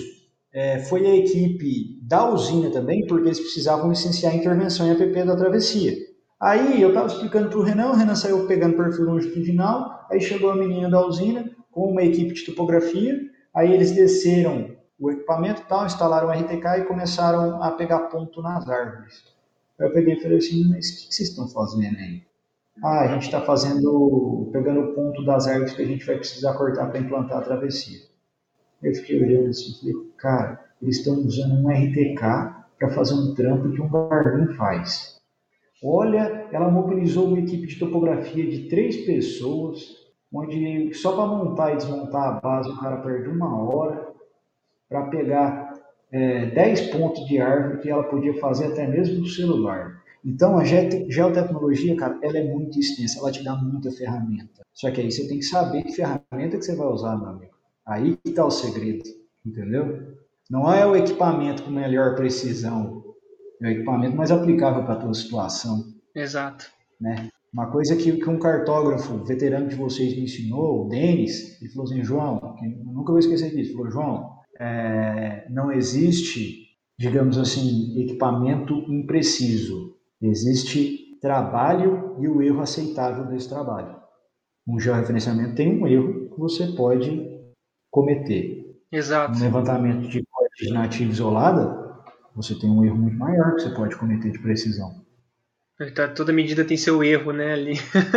é, foi a equipe da usina também, porque eles precisavam licenciar a intervenção em APP da travessia. Aí eu estava explicando para o Renan, o Renan saiu pegando perfil longitudinal, aí chegou a menina da usina com uma equipe de topografia, aí eles desceram o equipamento tal, instalaram o RTK e começaram a pegar ponto nas árvores. Aí eu peguei e falei assim, mas o que vocês estão fazendo aí? Ah, a gente está fazendo, pegando o ponto das árvores que a gente vai precisar cortar para implantar a travessia. Eu fiquei olhando assim e falei, cara, eles estão usando um RTK para fazer um trampo que um barulho faz. Olha, ela mobilizou uma equipe de topografia de três pessoas, onde só para montar e desmontar a base o cara perde uma hora para pegar é, 10 pontos de árvore que ela podia fazer até mesmo no celular. Então, a geotecnologia, cara, ela é muito extensa, ela te dá muita ferramenta. Só que aí você tem que saber que ferramenta que você vai usar, meu amigo. Aí que está o segredo, entendeu? Não é o equipamento com melhor precisão, é o equipamento mais aplicável para a tua situação. Exato. Né? Uma coisa que, que um cartógrafo veterano de vocês me ensinou, o Denis, ele falou assim, João, nunca vou esquecer disso, falou, João, é, não existe, digamos assim, equipamento impreciso. Existe trabalho e o erro aceitável desse trabalho. Um georreferenciamento tem um erro que você pode cometer. Exato. Um levantamento de coordenativa isolada, você tem um erro muito maior que você pode cometer de precisão. Tá, toda medida tem seu erro, né, ali.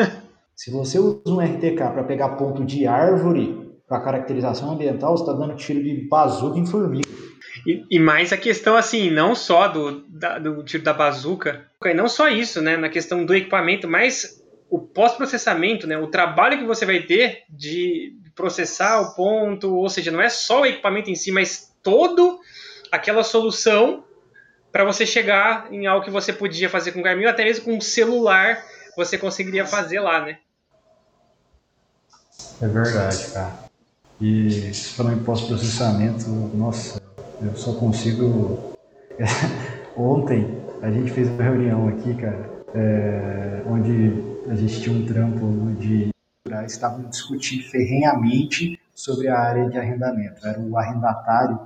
Se você usa um RTK para pegar ponto de árvore, para caracterização ambiental, você está dando tiro de bazuca em formiga. E, e, mais a questão, assim, não só do, da, do tiro da bazuca, e não só isso, né, na questão do equipamento, mas o pós-processamento, né, o trabalho que você vai ter de processar o ponto, ou seja, não é só o equipamento em si, mas todo aquela solução para você chegar em algo que você podia fazer com o Garmin, ou até mesmo com um celular você conseguiria fazer lá, né? É verdade, cara. E falando em pós-processamento, nossa, eu só consigo. Ontem a gente fez uma reunião aqui, cara, é, onde a gente tinha um trampo de. Estavam discutindo ferrenhamente sobre a área de arrendamento. Era o arrendatário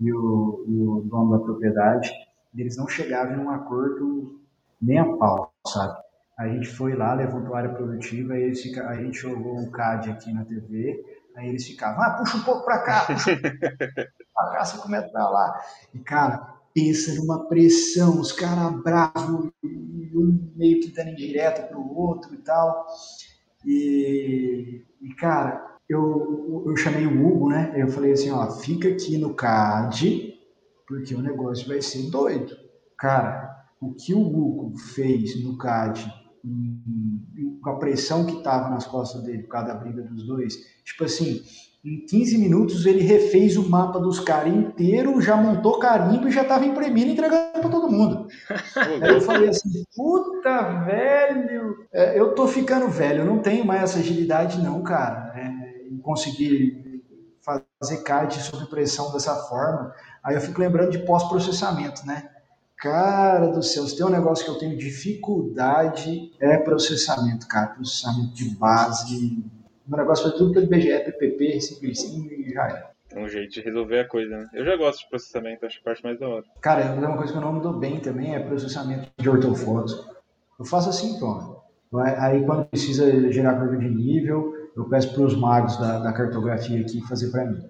e o, o dono da propriedade. Eles não chegavam em um acordo nem a pau, sabe? A gente foi lá, levantou a área produtiva, e a gente jogou o CAD aqui na TV Aí eles ficavam, ah, puxa um pouco para cá, puxa um pouco pra cá, 5 metros para lá. E, cara, pensa numa pressão, os caras bravos, um meio que dando indireta pro outro e tal. E, e cara, eu, eu chamei o Hugo, né? Eu falei assim, ó, fica aqui no CAD, porque o negócio vai ser doido. Cara, o que o Luco fez no CAD, com a pressão que estava nas costas dele por causa da briga dos dois, tipo assim, em 15 minutos ele refez o mapa dos caras inteiro, já montou carimbo e já estava imprimindo e entregando para todo mundo. Aí eu falei assim, puta velho, é, eu tô ficando velho, eu não tenho mais essa agilidade não, cara, é, em conseguir fazer CAD sob pressão dessa forma. Aí eu fico lembrando de pós-processamento, né? Cara do céu, se tem um negócio que eu tenho dificuldade é processamento, cara. Processamento de base. O negócio foi tudo pelo BGE, PPP, simplicinho e já era. É um jeito de resolver a coisa, né? Eu já gosto de processamento, acho a parte mais da hora. Cara, é uma coisa que eu não me dou bem também é processamento de ortofoto. Eu faço assim, pronto. Aí quando precisa gerar curva de nível, eu peço para os magos da, da cartografia aqui fazer para mim.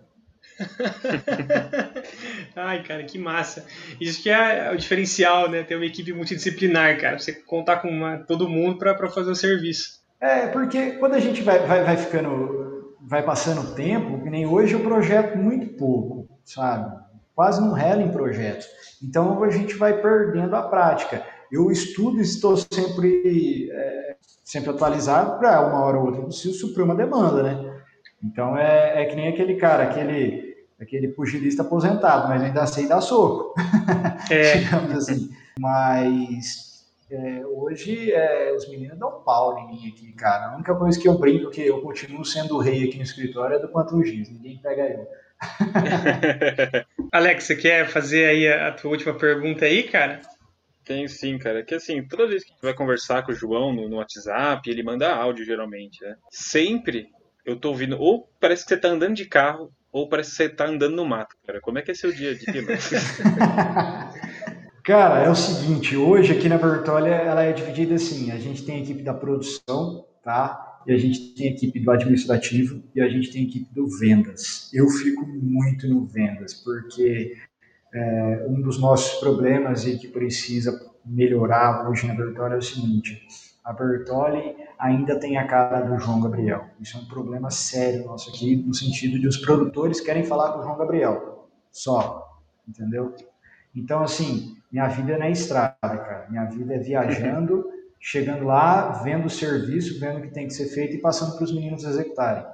Ai, cara, que massa. Isso que é o diferencial, né? Ter uma equipe multidisciplinar, cara. Você contar com uma, todo mundo para fazer o serviço. É, porque quando a gente vai, vai, vai ficando, vai passando o tempo, que nem hoje eu projeto muito pouco, sabe? Quase não relo em projetos. Então a gente vai perdendo a prática. Eu estudo e estou sempre, é, sempre atualizado para uma hora ou outra possível suprir uma demanda, né? Então é, é que nem aquele cara, aquele, aquele pugilista aposentado, mas ainda sei dar soco. É. Digamos assim. Mas é, hoje é, os meninos dão pau em mim aqui, cara. A única coisa que eu brinco que eu continuo sendo o rei aqui no escritório é do quanto giz, ninguém pega eu. Alex, você quer fazer aí a, a tua última pergunta aí, cara? Tem sim, cara. Que assim, toda vez que a gente vai conversar com o João no, no WhatsApp, ele manda áudio geralmente, né? Sempre eu tô ouvindo, ou parece que você tá andando de carro, ou parece que você tá andando no mato, cara. Como é que é seu dia a dia, Cara, é o seguinte, hoje aqui na Bertolli ela é dividida assim, a gente tem a equipe da produção, tá? E a gente tem a equipe do administrativo e a gente tem a equipe do vendas. Eu fico muito no vendas, porque é, um dos nossos problemas e que precisa melhorar hoje na Bertolli é o seguinte, a Bertoli ainda tem a cara do João Gabriel. Isso é um problema sério nosso aqui, no sentido de os produtores querem falar com o João Gabriel. Só. Entendeu? Então, assim, minha vida não é estrada, cara. Minha vida é viajando, chegando lá, vendo o serviço, vendo o que tem que ser feito e passando para os meninos executarem.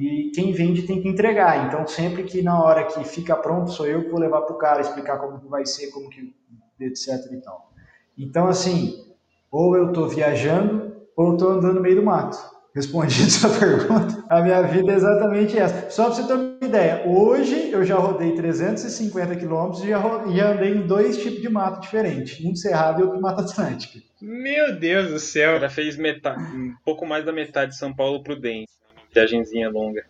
E quem vende tem que entregar. Então, sempre que na hora que fica pronto, sou eu que vou levar para o cara, explicar como que vai ser, como que, etc e tal. Então, assim, ou eu estou viajando, ou eu estou andando no meio do mato. Respondi sua pergunta. A minha vida é exatamente essa. Só para você ter uma ideia, hoje eu já rodei 350 quilômetros e já, já andei em dois tipos de mato diferentes. Um cerrado e outro mata atlântica. Meu Deus do céu. Ela fez metade, um pouco mais da metade de São Paulo Prudente. Viagenzinha longa.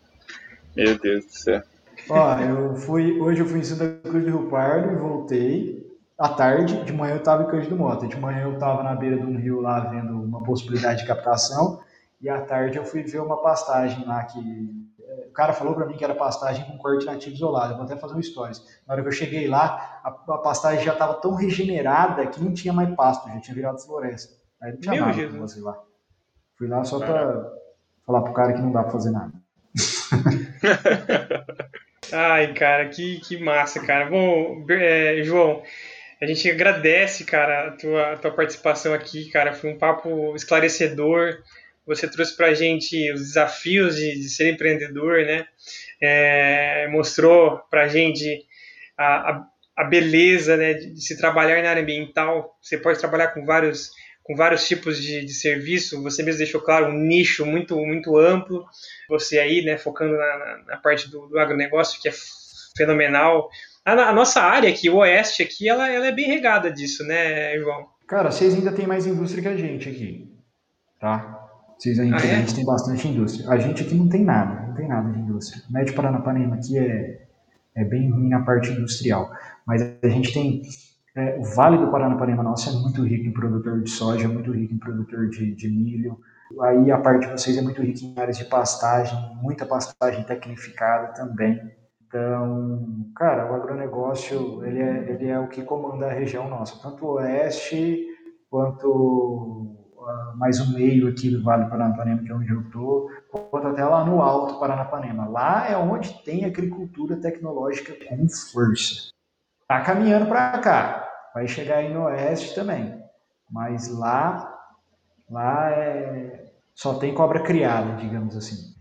Meu Deus do céu. Ó, eu fui, hoje eu fui em Santa Cruz do Rio Pardo e voltei à tarde, de manhã eu estava em Cândido do Mota, de manhã eu estava na beira de um rio lá vendo uma possibilidade de captação, e à tarde eu fui ver uma pastagem lá que eh, o cara falou para mim que era pastagem com corte nativo isolado, eu vou até fazer um stories. Na hora que eu cheguei lá, a, a pastagem já estava tão regenerada que não tinha mais pasto, já tinha virado floresta. Aí não tinha Meu nada para fazer lá. Fui lá só para falar pro cara que não dá para fazer nada. Ai, cara, que, que massa, cara. Bom, é, João, a gente agradece, cara, a tua, a tua participação aqui, cara. Foi um papo esclarecedor. Você trouxe para a gente os desafios de, de ser empreendedor, né? É, mostrou para a gente a, beleza né, de, de, se trabalhar na área ambiental. Você pode trabalhar com vários, com vários tipos de, de serviço. Você mesmo deixou claro um nicho muito, muito amplo. Você aí, né, focando na, na, parte do, do agronegócio, que é fenomenal. A, a, nossa área aqui, o oeste aqui, ela, ela é bem regada disso, né, João? Cara, vocês ainda tem mais indústria que a gente aqui, tá? Vocês ainda, ah, é? a gente tem bastante indústria. A gente aqui não tem nada, não tem nada de indústria. O Médio Paranapanema aqui é, é bem ruim na parte industrial, mas a gente tem é, o Vale do Paranapanema nosso é muito rico em produtor de soja, muito rico em produtor de, de milho. Aí a parte de vocês é muito rica em áreas de pastagem, muita pastagem tecnificada também. Então, cara, o agronegócio ele é, ele é o que comanda a região nossa, tanto o oeste quanto mais o meio aqui do Vale do Paranapanema, que é onde eu estou, quanto até lá no alto Paranapanema. Lá é onde tem agricultura tecnológica com força. Tá caminhando para cá, Vai chegar aí no oeste também. Mas lá, lá é, só tem cobra criada, digamos assim.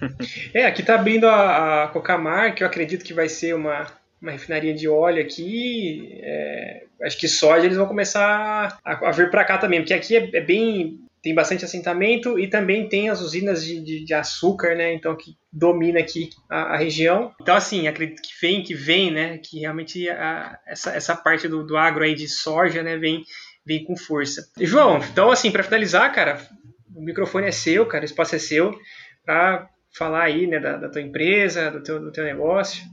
É, aqui está abrindo a, a Cocamar, que eu acredito que vai ser uma, uma refinaria de óleo aqui. É, acho que soja eles vão começar a, a vir para cá também, porque aqui é, é, bem. tem bastante assentamento e também tem as usinas de, de, de açúcar, né? Então que domina aqui a, a, região. Então, assim, acredito que vem, que vem, né? Que realmente a, essa, essa parte do, do agro aí de soja, né, vem, vem com força. João, então, assim, para finalizar, cara, o microfone é seu, cara, o espaço é seu, para falar aí, né, da, da tua empresa, do teu, do teu negócio.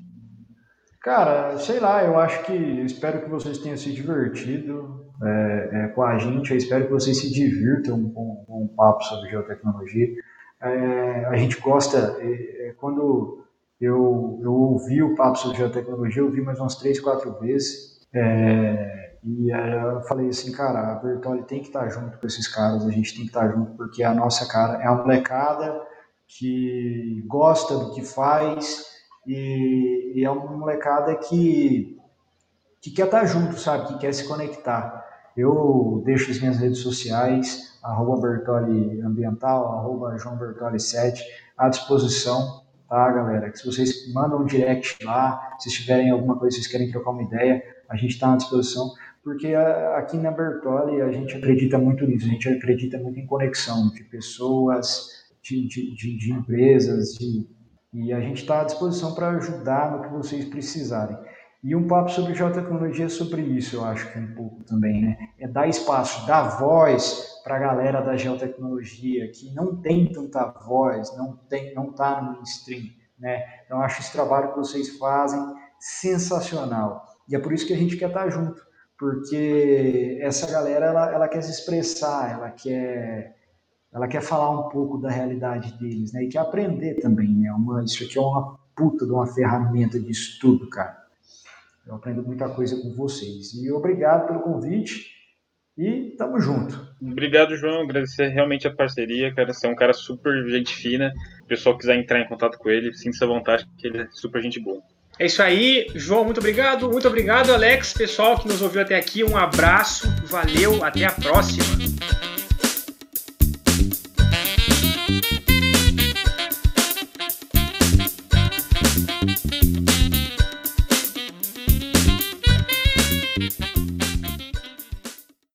Cara, sei lá, eu acho que eu espero que vocês tenham se divertido é, é, com a gente. Eu espero que vocês se divirtam com, com um papo sobre geotecnologia. É, a gente gosta, é, é, quando eu, eu ouvi o papo sobre geotecnologia, eu ouvi mais umas três, quatro vezes. É, e eu falei assim, cara, a Bertoli tem que estar junto com esses caras, a gente tem que estar junto, porque a nossa cara é uma molecada que gosta do que faz e, e é uma molecada que, que quer estar junto, sabe? Que quer se conectar. Eu deixo as minhas redes sociais, arroba Bertoli Ambiental, arroba João Bertoli 7, à disposição, tá, galera? Se vocês mandam um direct lá, se tiverem alguma coisa, vocês querem trocar uma ideia, a gente está à disposição, porque aqui na Bertoli a gente acredita muito nisso, a gente acredita muito em conexão de pessoas, de, de, de, de empresas, de e a gente está à disposição para ajudar no que vocês precisarem. E um papo sobre geotecnologia é sobre isso, eu acho que um pouco também, né? É dar espaço, dar voz para a galera da geotecnologia que não tem tanta voz, não tem, não está no mainstream, né? Então, eu acho esse trabalho que vocês fazem sensacional. E é por isso que a gente quer estar tá junto, porque essa galera ela, ela quer se expressar, ela quer ela quer falar um pouco da realidade deles, né? E quer aprender também, né? Uma, isso aqui é uma puta de uma ferramenta de estudo, cara. Eu aprendo muita coisa com vocês. E obrigado pelo convite e tamo junto. Obrigado, João. Agradecer realmente a parceria, cara. Você é um cara super gente fina. Se o pessoal quiser entrar em contato com ele, sinta-se à vontade, que ele é super gente boa. É isso aí, João, muito obrigado. Muito obrigado, Alex, pessoal que nos ouviu até aqui. Um abraço, valeu, até a próxima.